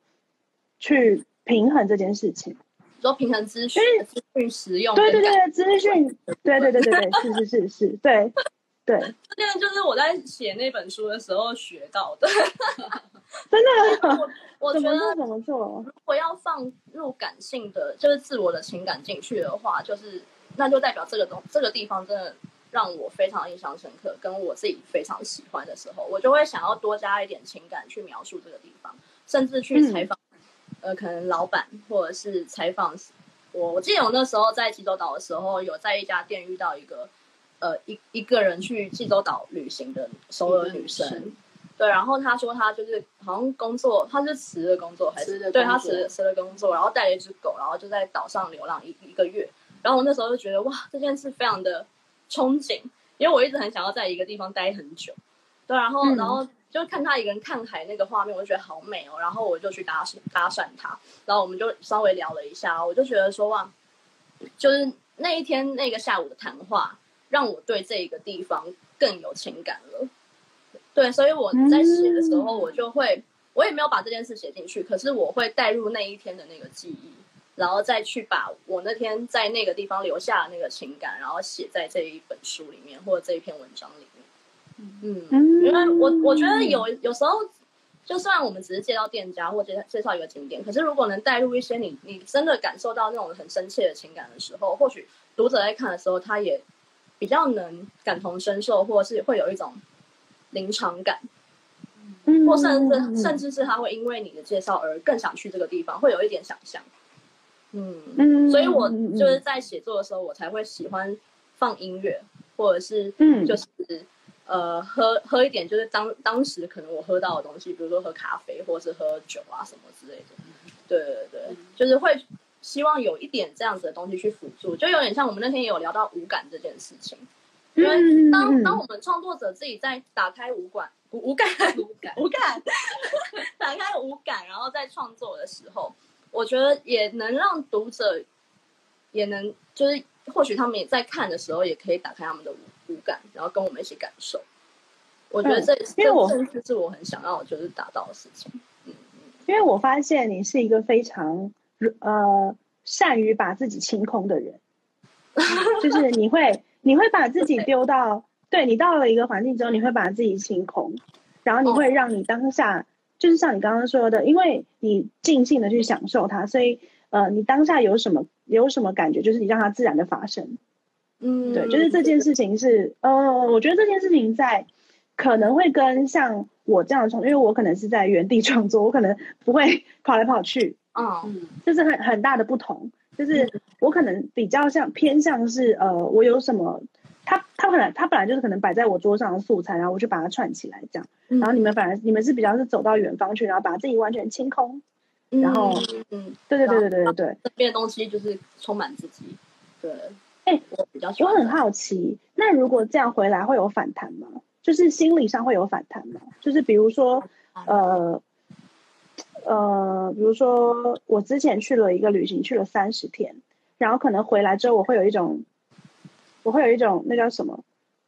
去平衡这件事情？说平衡资讯、资讯实用，对对对，资讯，对对对对对，是是是是，对对。这件就是我在写那本书的时候学到的，真的。[laughs] 我我觉得怎么做？如果要放入感性的，就是自我的情感进去的话，就是。那就代表这个东这个地方真的让我非常印象深刻，跟我自己非常喜欢的时候，我就会想要多加一点情感去描述这个地方，甚至去采访、嗯、呃可能老板或者是采访我。我记得我那时候在济州岛的时候，有在一家店遇到一个呃一一个人去济州岛旅行的首尔女生，对，然后她说她就是好像工作，她是辞了工作还是对她辞辞了工作，然后带了一只狗，然后就在岛上流浪一一个月。然后我那时候就觉得哇，这件事非常的憧憬，因为我一直很想要在一个地方待很久，对，然后、嗯、然后就看他一个人看海那个画面，我就觉得好美哦，然后我就去搭搭讪他，然后我们就稍微聊了一下，我就觉得说哇，就是那一天那个下午的谈话，让我对这一个地方更有情感了，对，所以我在写的时候，我就会，我也没有把这件事写进去，可是我会带入那一天的那个记忆。然后再去把我那天在那个地方留下的那个情感，然后写在这一本书里面或者这一篇文章里面。嗯，因为我我觉得有有时候，就算我们只是介绍店家或介介绍一个景点，可是如果能带入一些你你真的感受到那种很深切的情感的时候，或许读者在看的时候，他也比较能感同身受，或者是会有一种临场感。嗯，或甚至甚至是他会因为你的介绍而更想去这个地方，会有一点想象。嗯嗯，所以我就是在写作的时候，我才会喜欢放音乐，或者是嗯，就是、嗯、呃喝喝一点，就是当当时可能我喝到的东西，比如说喝咖啡或者是喝酒啊什么之类的。对对对，就是会希望有一点这样子的东西去辅助，就有点像我们那天也有聊到五感这件事情。因为当当我们创作者自己在打开五感五感五感五感 [laughs] 打开五感，然后在创作的时候。我觉得也能让读者，也能就是或许他们也在看的时候，也可以打开他们的五五感，然后跟我们一起感受。我觉得这、因为我这正是我很想要就是达到的事情。因为我发现你是一个非常呃善于把自己清空的人，就是你会你会把自己丢到对你到了一个环境之后，你会把自己清空，然后你会让你当下、就是像你刚刚说的，因为你尽兴的去享受它，所以呃你当下有什么有什么感觉，就是你让它自然的发生。嗯，对，就是这件事情是呃，我觉得这件事情在可能会跟像我这样的创，因为我可能是在原地创作，我可能不会跑来跑去，嗯嗯这是很很大的不同。就是我可能比较像偏向是呃，我有什么，他他本来他本来就是可能摆在我桌上的素材，然后我就把它串起来这样。嗯，然后你们反而你们是比较是走到远方去，然后把自己完全清空。然后嗯，对对对对对对对。这边的东西就是充满自己。对，哎我比较。我很好奇，那如果这样回来会有反弹吗？就是心理上会有反弹吗？就是比如说，呃，呃，比如说我之前去了一个旅行，去了三十天，然后可能回来之后，我会有一种，我会有一种那叫什么，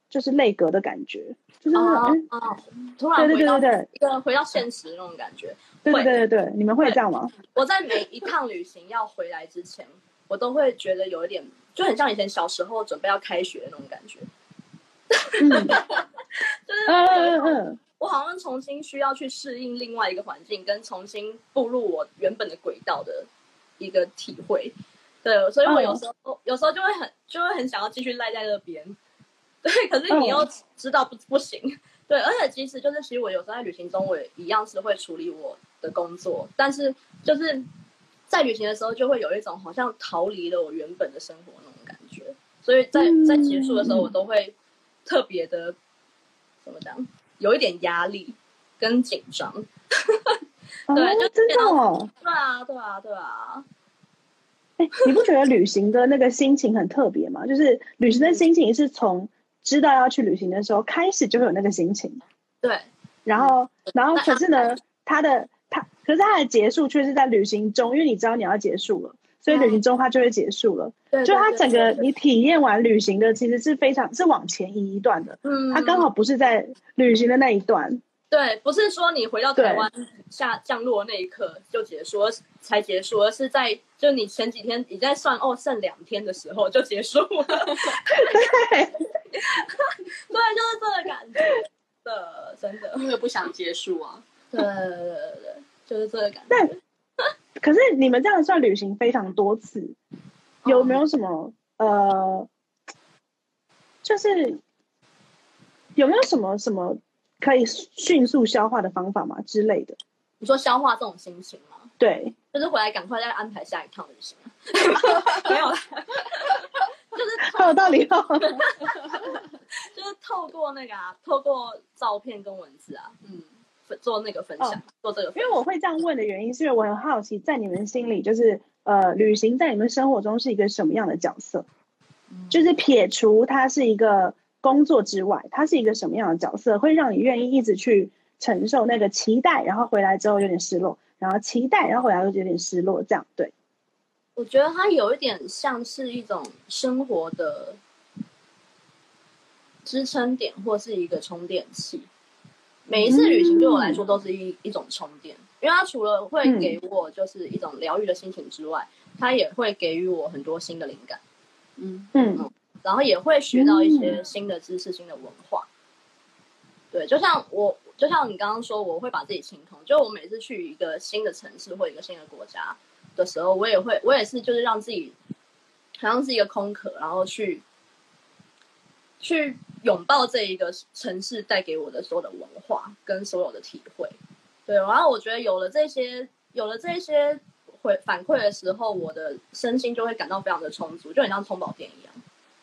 就是内隔的感觉，就是那种，啊！突然对对对对一个回到现实那种感觉。对对对对对，你们会这样吗？我在每一趟旅行要回来之前，我都会觉得有一点，就很像以前小时候准备要开学的那种感觉，嗯 [laughs] 就是我好像重新需要去适应另外一个环境，跟重新步入我原本的轨道的一个体会。对，所以我有时候、有时候就会很就会很想要继续赖在那边。[laughs] 对，可是你又知道不不行。对，而且其实就是，其实我有时候在旅行中，我也一样是会处理我的工作，但是就是在旅行的时候，就会有一种好像逃离了我原本的生活那种感觉。所以在在结束的时候，嗯我都会特别的怎么讲，有一点压力跟紧张。[laughs] 哦对就真的哦。对啊，对啊，对啊。哎，你不觉得旅行的那个心情很特别吗？就是旅行的心情是从知道要去旅行的时候开始就会有那个心情，对，然后，然后可是呢，他的它，可是它的结束却是在旅行中，因为你知道你要结束了，所以旅行中它就会结束了。对就它整个你体验完旅行的，其实是非常是往前移一段的，嗯，它刚好不是在旅行的那一段。对，不是说你回到台湾下降落那一刻就结束，才结束，而是在就你前几天你在算哦剩两天的时候就结束了。[laughs] 对，就是这个感觉的，真的，因为不想结束啊。对对对对对，就是这个感觉。可是你们这样算旅行非常多次，有没有什么呃，就是有没有什么什么可以迅速消化的方法吗之类的？你说消化这种心情吗？对，就是回来赶快再安排下一趟旅行。[laughs] 没有啦，[laughs] 就是 [laughs] 很有道理哦。就是透过那个啊，透过照片跟文字啊，嗯，分做那个分享，哦做这个分享。因为我会这样问的原因，是因为我很好奇，在你们心里，就是呃，旅行在你们生活中是一个什么样的角色？就是撇除它是一个工作之外，它是一个什么样的角色，会让你愿意一直去承受那个期待，然后回来之后有点失落，然后期待，然后回来又有点失落，这样对。我觉得它有一点像是一种生活的支撑点，或是一个充电器。每一次旅行对我来说都是一一种充电，因为它除了会给我就是一种疗愈的心情之外，它也会给予我很多新的灵感，嗯，嗯然后也会学到一些新的知识、新的文化。对，就像我，就像你刚刚说，我会把自己清空。就我每次去一个新的城市或一个新的国家的时候，我也会，我也是，就是让自己好像是一个空壳，然后去去拥抱这一个城市带给我的所有的文化跟所有的体会。对，然后我觉得有了这些，有了这些回反馈的时候，我的身心就会感到非常的充足，就很像充饱电一样。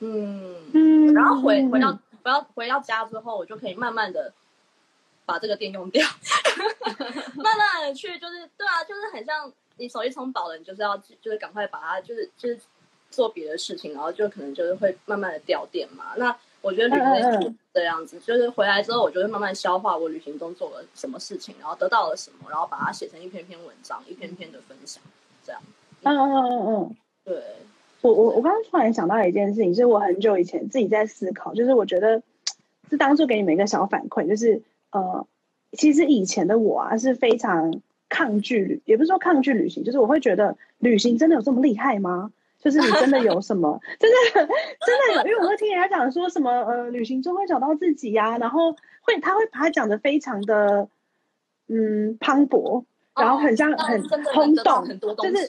嗯，嗯然后回回到回到回到家之后，我就可以慢慢的把这个电用掉，[laughs] 慢慢的去就是对啊，就是很像你手机充饱了，你就是要就是赶快把它就是就是做别的事情，然后就可能就是会慢慢的掉电嘛。那我觉得旅行是这样子，就是回来之后，我就会慢慢消化我旅行中做了什么事情，然后得到了什么，然后把它写成一篇篇文章，一篇篇的分享，这样。嗯嗯嗯嗯嗯。对，我我我刚刚突然想到一件事情，是我很久以前自己在思考，就是我觉得是当初给你们一个小反馈，就是呃，其实以前的我啊是非常抗拒旅，也不是说抗拒旅行，就是我会觉得旅行真的有这么厉害吗？就是你真的有什么，真的真的有，因为我会听人家讲说什么呃，旅行中会找到自己呀、然后会他会把它讲的非常的嗯磅礴，然后很像那很轰动，就是。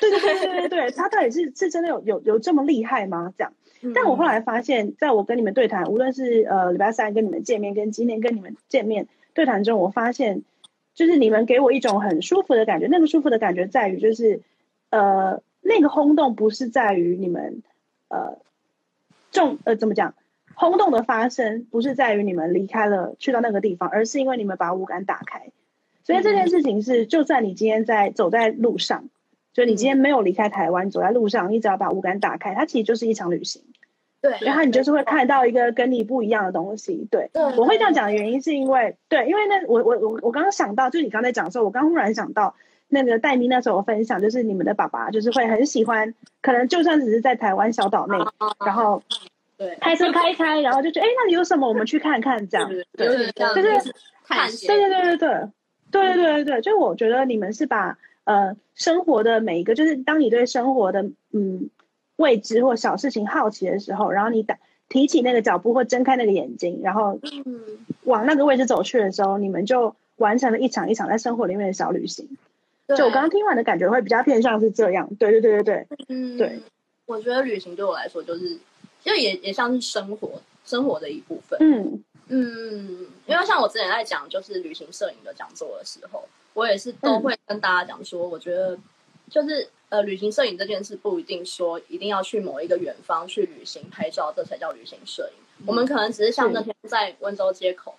对对对对对对，他到底是是真的有有有这么厉害吗？这样。但我后来发现，在我跟你们对谈，无论是呃礼拜三跟你们见面，跟今天跟你们见面对谈中，我发现就是你们给我一种很舒服的感觉。那个舒服的感觉在于，就是呃那个轰动不是在于你们呃重呃怎么讲，轰动的发生不是在于你们离开了去到那个地方，而是因为你们把五感打开。所以这件事情是，就算你今天在走在路上，就你今天没有离开台湾，走在路上，你只要把五感打开，它其实就是一场旅行。对，然后你就是会看到一个跟你不一样的东西。对，对我会这样讲的原因是因为，对，因为那我我我我刚刚想到，就是你刚才讲的时候，我刚忽然想到那个戴妮那时候分享，就是你们的爸爸就是会很喜欢，可能就算只是在台湾小岛内，然后对，开车开一开，然后就觉得哎那里有什么，我们去看看这样。对就是就是探险，对对对对对对对对对，就我觉得你们是把呃生活的每一个，就是当你对生活的嗯未知或小事情好奇的时候，然后你打提起那个脚步或睁开那个眼睛，然后嗯，往那个位置走去的时候，你们就完成了一场一场在生活里面的小旅行。对。就我刚刚听完的感觉会比较偏向是这样，对对对对对，嗯，对，我觉得旅行对我来说就是，就也也像是生活生活的一部分。嗯。嗯，因为像我之前在讲就是旅行摄影的讲座的时候，我也是都会跟大家讲说，我觉得就是呃，旅行摄影这件事不一定说一定要去某一个远方去旅行拍照，这才叫旅行摄影。我们可能只是像那天在温州街口，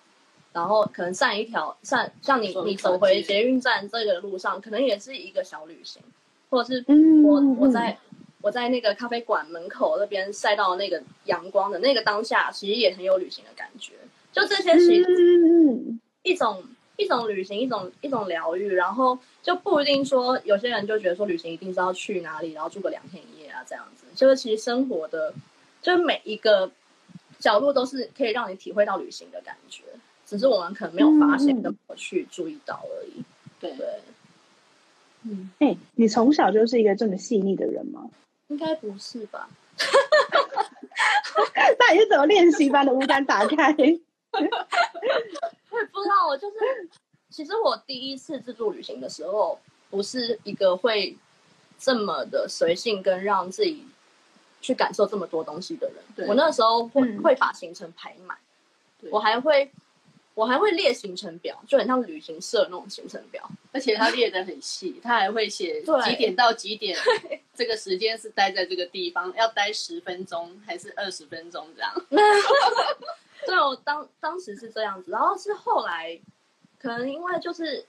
然后可能上一条上，像你你走回捷运站这个路上，可能也是一个小旅行，或者是嗯，我嗯我在我在那个咖啡馆门口那边晒到那个阳光的那个当下，其实也很有旅行的感觉。就这些，其实一种一种旅行，一种一种疗愈，然后就不一定说有些人就觉得说旅行一定是要去哪里，然后住个两天一夜啊这样子。就是其实生活的，就是每一个角落都是可以让你体会到旅行的感觉，只是我们可能没有发现嗯嗯跟没有去注意到而已。对对，嗯，哎、你从小就是一个这么细腻的人吗？应该不是吧？[laughs] 那你是怎么练习把你的五感打开？[laughs] 我也不知道，我就是，其实我第一次自助旅行的时候，不是一个会这么的随性跟让自己去感受这么多东西的人。我那时候会、嗯会把行程排满，我还会我还会列行程表，就很像旅行社那种行程表。而且他列的很细，他还会写 [laughs] 对几点到几点，这个时间是待在这个地方，要待十分钟还是二十分钟这样。[laughs] 对，我当当时是这样子，然后是后来，可能因为就是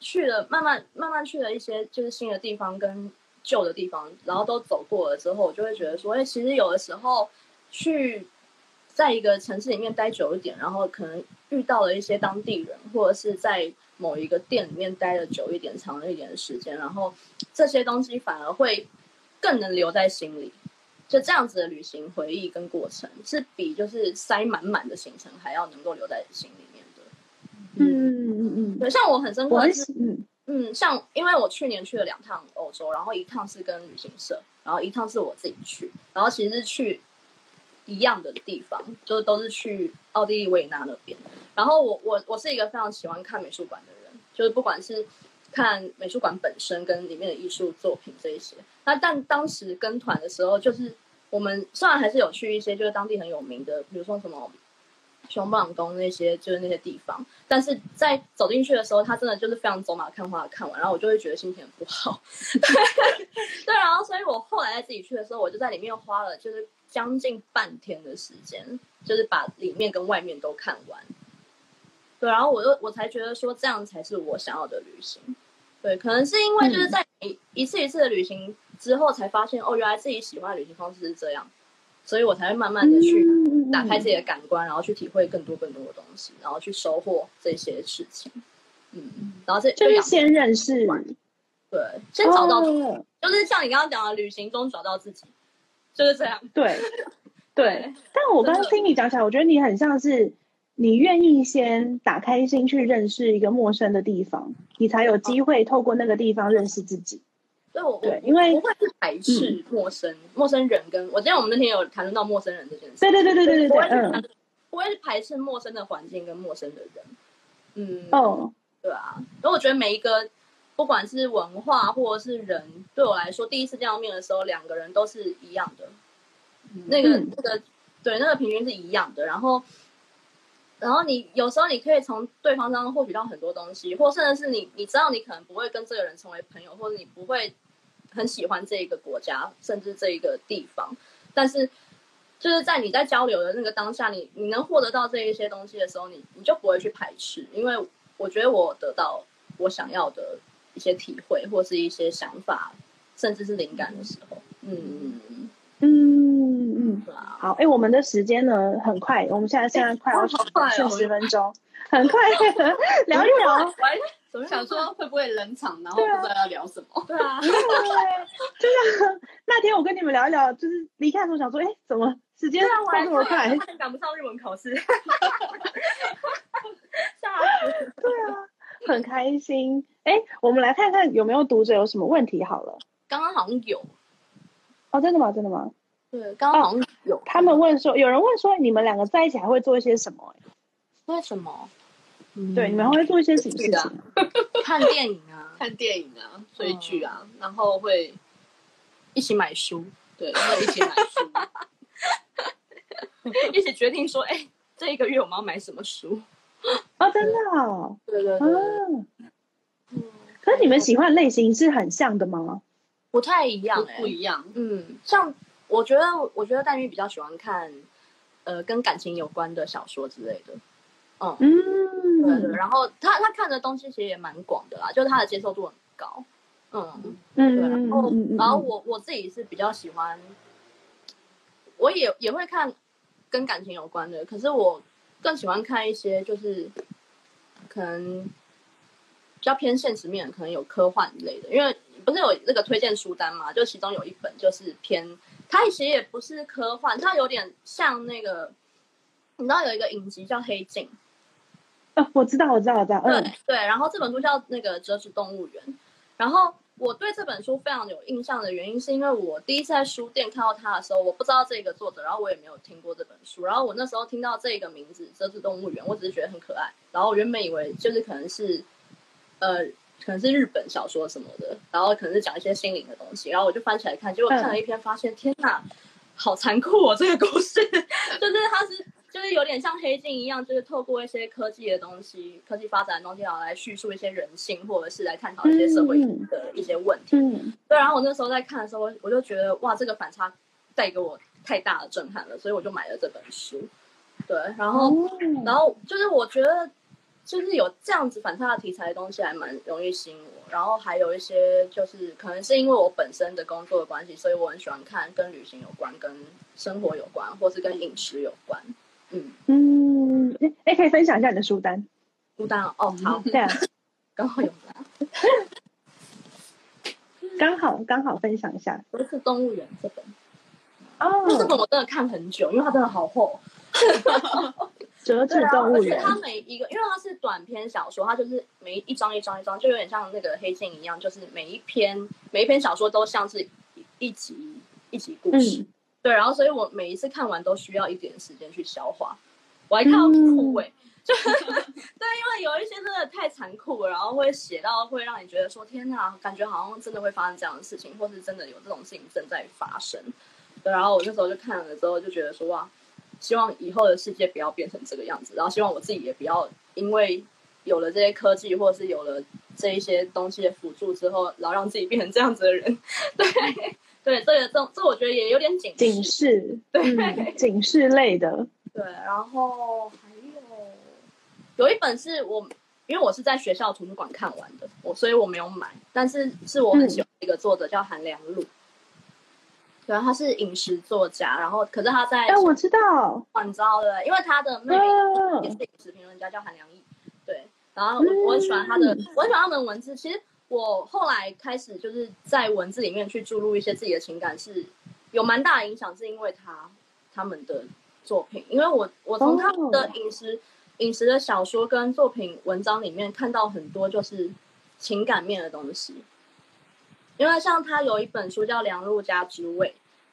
去了，慢慢慢慢去了一些就是新的地方跟旧的地方，然后都走过了之后，我就会觉得说，哎，其实有的时候去在一个城市里面待久一点，然后可能遇到了一些当地人，或者是在某一个店里面待的久一点、长了一点的时间，然后这些东西反而会更能留在心里。就这样子的旅行回忆跟过程，是比就是塞满满的行程还要能够留在心里面的。嗯嗯嗯对，像我很深刻的是，嗯嗯，像因为我去年去了两趟欧洲，然后一趟是跟旅行社，然后一趟是我自己去，然后其实去一样的地方，就是都是去奥地利维也纳那边。然后我我我是一个非常喜欢看美术馆的人，就是不管是看美术馆本身跟里面的艺术作品这一些。那但当时跟团的时候，就是我们虽然还是有去一些就是当地很有名的，比如说什么熊棒宫那些，就是那些地方，但是在走进去的时候，他真的就是非常走马看花看完，然后我就会觉得心情很不好。[laughs] 对，对，然后所以我后来在自己去的时候，我就在里面花了就是将近半天的时间，就是把里面跟外面都看完。对，然后我又我才觉得说这样才是我想要的旅行。对，可能是因为就是在一一次一次的旅行之后，才发现哦，原来自己喜欢的旅行方式是这样，所以我才会慢慢的去嗯打开自己的感官，然后去体会更多更多的东西，然后去收获这些事情。嗯，然后这就是先认识，对，先找到，哦就是像你刚刚讲的，旅行中找到自己，就是这样。对，对，但我刚刚听你讲起来，我觉得你很像是你愿意先打开心去认识一个陌生的地方，你才有机会透过那个地方认识自己。对，我对，因为不会去排斥陌生、陌生人，跟我记得我们那天有谈论到陌生人这件事。对对对对对对对，不会去嗯，不会去排斥陌生的环境跟陌生的人。嗯，哦，对啊，因为我觉得每一个不管是文化或者是人，对我来说，第一次见到面的时候，两个人都是一样的。那个、嗯那个对，那个平均是一样的。然后，然后你有时候你可以从对方当中获取到很多东西，或甚至是你你知道你可能不会跟这个人成为朋友，或者你不会很喜欢这一个国家，甚至这一个地方，但是就是在你在交流的那个当下，你你能获得到这一些东西的时候，你你就不会去排斥，因为我觉得我得到我想要的一些体会，或是一些想法，甚至是灵感的时候，嗯，嗯嗯，对啊，好，哎，我们的时间呢很快，我们现在现在快要剩十分钟，很快 [laughs] 聊一聊。喂，怎么想说会不会冷场，然后不知道要聊什么。对啊，[laughs] 对，就像那天我跟你们聊一聊，就是离开的时候想说，哎，怎么时间过这么快？差点赶不上日文考试，[laughs] 吓死！对啊，很开心。哎，我们来看看有没有读者有什么问题好了。刚刚好像有，哦，真的吗？真的吗？对，刚刚好像有。他们问说，有人问说，你们两个在一起还会做一些什么？为什么？对，你们还会做一些什么事是的情？看电影啊，[laughs] 看电影啊，追剧啊，然后会一起买书，对，会一起买书。[laughs] 一起决定说，哎、这一个月我们要买什么书？哦，真的哦，对对嗯。嗯，可是你们喜欢的类型是很像的吗？不太一样不哎、不一样，嗯，像我觉得，我觉得黛玉比较喜欢看，呃，跟感情有关的小说之类的。嗯，对对。嗯然后他他看的东西其实也蛮广的啦，就是他的接受度很高。嗯，嗯对。然后嗯嗯然后我我自己是比较喜欢，我也也会看跟感情有关的，可是我更喜欢看一些就是可能比较偏现实面，可能有科幻类的，因为不是有那个推荐书单嘛，就其中有一本就是偏，它其实也不是科幻，它有点像那个，你知道有一个影集叫《黑镜》。哦，我知道，我知道，我知道，嗯。对对，然后这本书叫那个《折纸动物园》，然后我对这本书非常有印象的原因，是因为我第一次在书店看到它的时候，我不知道这个作者，然后我也没有听过这本书，然后我那时候听到这个名字《折纸动物园》，我只是觉得很可爱，然后我原本以为就是可能是，呃，可能是日本小说什么的，然后可能是讲一些心灵的东西，然后我就翻起来看，结果看了一篇，发现、天哪，好残酷哦！这个故事 [laughs] 就是它是就是有点像黑镜一样，就是透过一些科技的东西、科技发展的东西，然后来叙述一些人性，或者是来探讨一些社会嗯的一些问题。嗯对，然后我那时候在看的时候，我就觉得哇，这个反差带给我太大的震撼了，所以我就买了这本书。对，然后哦然后就是我觉得，就是有这样子反差的题材的东西，还蛮容易吸引我。然后还有一些，就是可能是因为我本身的工作的关系，所以我很喜欢看跟旅行有关、跟生活有关，或是跟饮食有关。嗯，嗯，哎哎，可以分享一下你的书单？孤单哦，哦好，对啊，刚好有拿，刚好刚好分享一下。不是动物园这本，哦，这本我真的看很久，因为它真的好厚。[laughs] 折纸啊，动物园。而且它每一个，因为它是短篇小说，它就是每一章一章一章，就有点像那个黑镜一样，就是每一篇每一篇小说都像是一一集一集故事。嗯对，然后所以我每一次看完都需要一点时间去消化，我还看到枯萎。[laughs] 就对，因为有一些真的太残酷了，然后会写到会让你觉得说天哪，感觉好像真的会发生这样的事情，或是真的有这种事情正在发生。对，然后我那时候就看了之后就觉得说哇，希望以后的世界不要变成这个样子，然后希望我自己也不要因为有了这些科技，或者是有了这一些东西的辅助之后，然后让自己变成这样子的人。[laughs] 对，对，这个这这我觉得也有点警警示。对，嗯，警示类的。对，然后还有有一本是我，因为我是在学校图书馆看完的，我所以我没有买，但是是我很喜欢的一个作者叫韩良露，对，他是饮食作家，然后可是他在哎，我知道。你知道的，因为他的妹妹也是嗯饮食评论家，叫韩良义。对，然后我我很喜欢他的，嗯我很喜欢他们的文字。其实我后来开始就是在文字里面去注入一些自己的情感，是有蛮大的影响，是因为他他们的作品，因为我我从他们的饮食、饮食的小说跟作品文章里面看到很多就是情感面的东西。因为像他有一本书叫《梁路家之味》，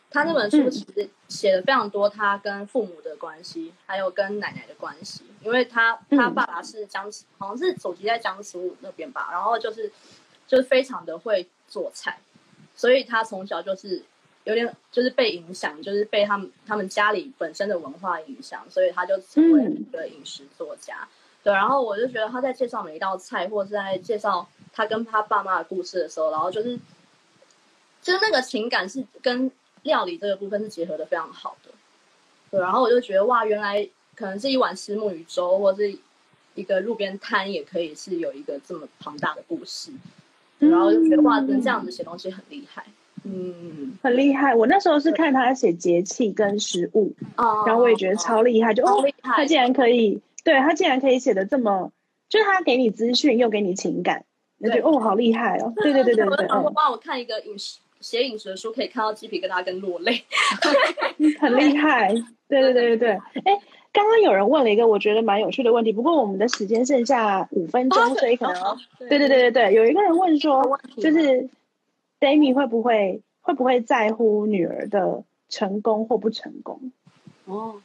他那本书其实写了非常多他跟父母的关系，还有跟奶奶的关系。因为他他爸爸是江苏，好像是祖籍在江苏那边吧，然后就是就是非常的会做菜，所以他从小就是有点就是被影响，就是被他们他们家里本身的文化影响，所以他就成为一个饮食作家。对，然后我就觉得他在介绍每一道菜，或者是在介绍他跟他爸妈的故事的时候，然后就是就是那个情感是跟料理这个部分是结合的非常好的。对，然后我就觉得哇，原来可能是一碗石木鱼粥，或是一个路边摊，也可以是有一个这么庞大的故事。然后就觉得哇，能这样子写东西很厉害。嗯，很厉害。我那时候是看他写节气跟食物，然后我也觉得超厉害，就哦，他竟然可以。对他竟然可以写的这么，就是他给你资讯又给你情感，我觉得哦好厉害哦！对对对对对，我帮我看一个饮食写饮食的书，可以看到鸡皮疙瘩跟落泪，[laughs] 很厉害。对对对对对，哎，刚刚有人问了一个我觉得蛮有趣的问题，不过我们的时间剩下五分钟，所以可能对对对对对，有一个人问说，就是 Dami 会不会会不会在乎女儿的成功或不成功？哦。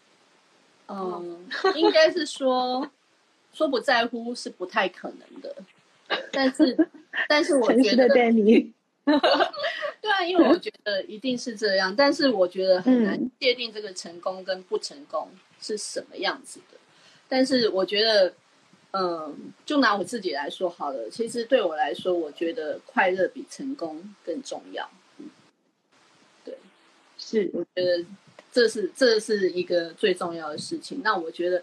嗯，应该是说说不在乎是不太可能的，但是 [laughs] 但是我觉得，对啊，因为我觉得一定是这样，但是我觉得很难界定这个成功跟不成功是什么样子的。但是我觉得，嗯，就拿我自己来说好了，其实对我来说，我觉得快乐比成功更重要。对，是我觉得。这是这是一个最重要的事情。那我觉得，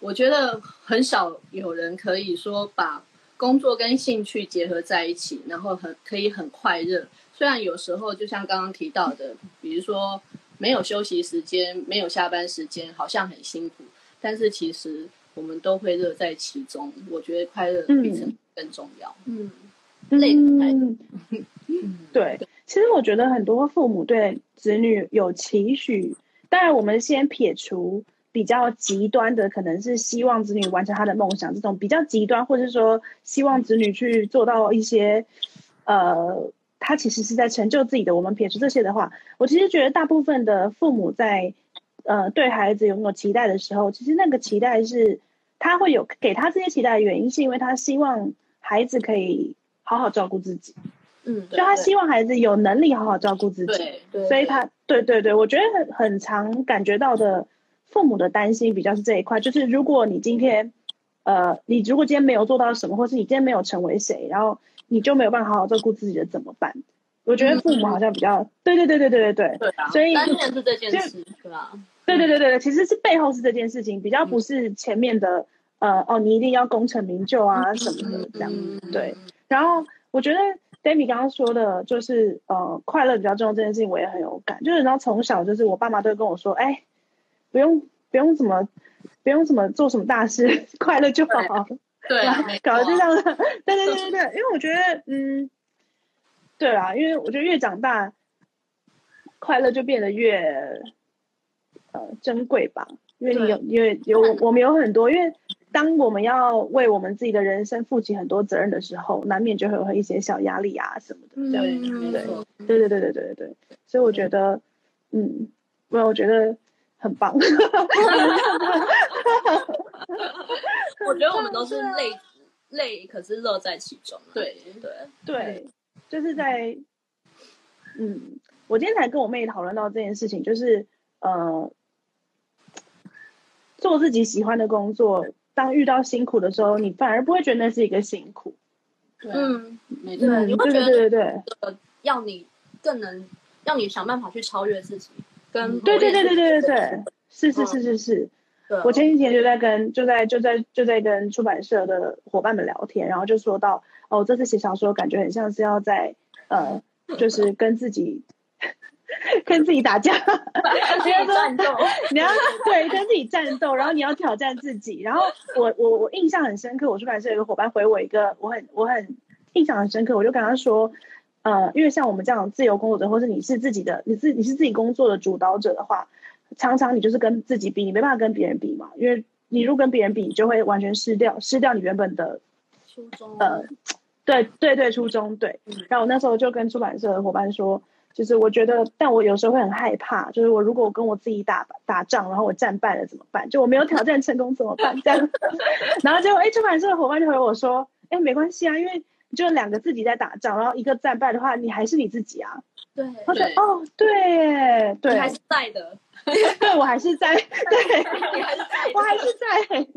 我觉得很少有人可以说把工作跟兴趣结合在一起，然后很可以很快乐。虽然有时候就像刚刚提到的，比如说没有休息时间，没有下班时间，好像很辛苦，但是其实我们都会乐在其中。我觉得快乐比成更重要。嗯，累嗯，[laughs] 对。其实我觉得很多父母对子女有期许，当然我们先撇除比较极端的，可能是希望子女完成他的梦想这种比较极端，或者说希望子女去做到一些，呃，他其实是在成就自己的。我们撇除这些的话，我其实觉得大部分的父母在，呃，对孩子拥有期待的时候，其实那个期待是他会有给他这些期待的原因，是因为他希望孩子可以好好照顾自己。嗯，就他希望孩子有能力好好照顾自己，对，所以他对对对，我觉得很很常感觉到的父母的担心比较是这一块，就是如果你今天，呃，你如果今天没有做到什么，或是你今天没有成为谁，然后你就没有办法好好照顾自己的怎么办？我觉得父母好像比较，对对对对对对对，所以担心是这件事，对吧？对对对对对，其实是背后是这件事情，比较不是前面的，呃，哦，你一定要功成名就啊什么的这样，对，然后我觉得。Demi 刚刚说的，就是呃，快乐比较重要这件事情，我也很有感。就是然后从小就是我爸妈都跟我说，哎，不用不用怎么不用怎么做什么大事，[laughs] 快乐就好。对，搞得就这样。[laughs] 对对对对对，因为我觉得，嗯，对啦，因为我觉得越长大，快乐就变得越呃珍贵吧。因为你有，因为有我们有很多，因为。当我们要为我们自己的人生负起很多责任的时候，难免就会有一些小压力啊什么的。对，对，对，对，对，对，对，对。所以我觉得，嗯，我我觉得很棒。我觉得我们都是累，累，可是乐在其中。对，对，对，就是在，嗯，我今天才跟我妹讨论到这件事情，就是呃，做自己喜欢的工作。当遇到辛苦的时候，你反而不会觉得那是一个辛苦。嗯，没错，你会觉得对对对，要你更能让你想办法去超越自己。跟对对对对对对对，是是是是是。我前几天就在跟就在就在就在跟出版社的伙伴们聊天，然后就说到哦，这次写小说感觉很像是要在呃，就是跟自己。[laughs] 跟自己打架，[laughs] 你要战斗，[laughs] 你要对跟自己战斗，然后你要挑战自己。然后我我我印象很深刻，我出版社有个伙伴回我一个，我很我很印象很深刻，我就跟他说，呃，因为像我们这样自由工作者，或是你是自己的，你自你是自己工作的主导者的话，常常你就是跟自己比，你没办法跟别人比嘛，因为你如果跟别人比，你就会完全失掉失掉你原本的初衷呃，对对对，初衷对。然后我那时候就跟出版社的伙伴说，就是我觉得，但我有时候会很害怕，就是我如果我跟我自己打打仗，然后我战败了怎么办？就我没有挑战成功怎么办？这样，[laughs] 然后就哎，出版社的伙伴就回我说，哎，没关系啊，因为就两个自己在打仗，然后一个战败的话，你还是你自己啊。对，他说哦，对对，你还是在的。[laughs] [laughs] 对，我还是在，对，我还是在，对，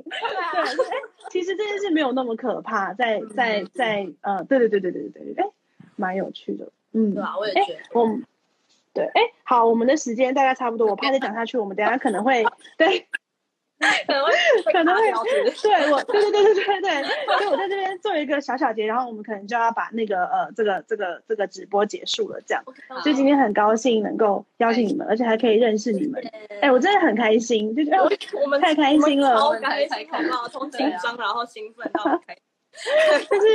其实这件事没有那么可怕，在在在，呃，对对对对对对对，哎，蛮有趣的，嗯，对吧？我也哎觉得，我们对，哎，好，我们的时间大概差不多，我怕再讲下去，我们等下可能会 [laughs] 对。可能会对我，对对对对对对，所以我在这边做一个小小结，然后我们可能就要把那个呃这个这个这个直播结束了，这样。就今天很高兴能够邀请你们，而且还可以认识你们，哎，我真的很开心，就觉得我我们太开心了。超开心，好不好？从紧张然后兴奋到开心，[laughs] 就是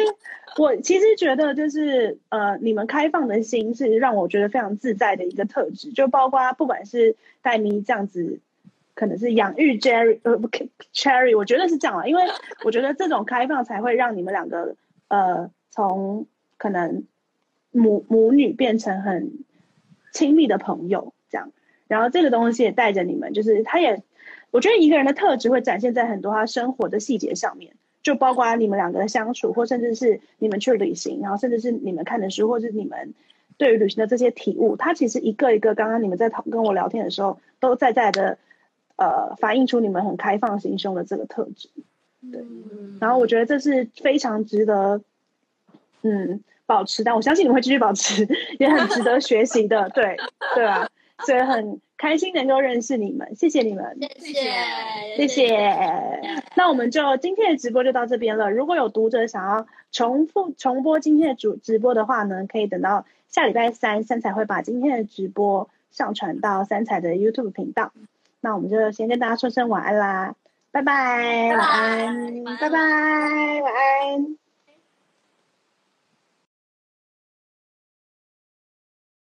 我其实觉得，就是呃，你们开放的心是让我觉得非常自在的一个特质，就包括不管是戴咪这样子，可能是养育 Jerry 呃不 Cherry，我觉得是这样啊，因为我觉得这种开放才会让你们两个呃从可能母母女变成很亲密的朋友这样，然后这个东西也带着你们，就是他也我觉得一个人的特质会展现在很多他生活的细节上面。就包括你们两个的相处，或甚至是你们去旅行，然后甚至是你们看的书，或是你们对于旅行的这些体悟，它其实一个一个，刚刚你们在讨跟我聊天的时候，都在在的呃反映出你们很开放心胸的这个特质。对，然后我觉得这是非常值得嗯保持，但我相信你们会继续保持，[laughs] 也很值得学习的。对对啊，所以很开心能够认识你们，谢谢你们。谢谢谢谢。那我们就今天的直播就到这边了。如果有读者想要重复重播今天的主直播的话呢，可以等到下礼拜三，三彩会把今天的直播上传到三彩的 YouTube 频道。那我们就先跟大家说声晚安啦，拜拜，晚安，拜拜，晚安。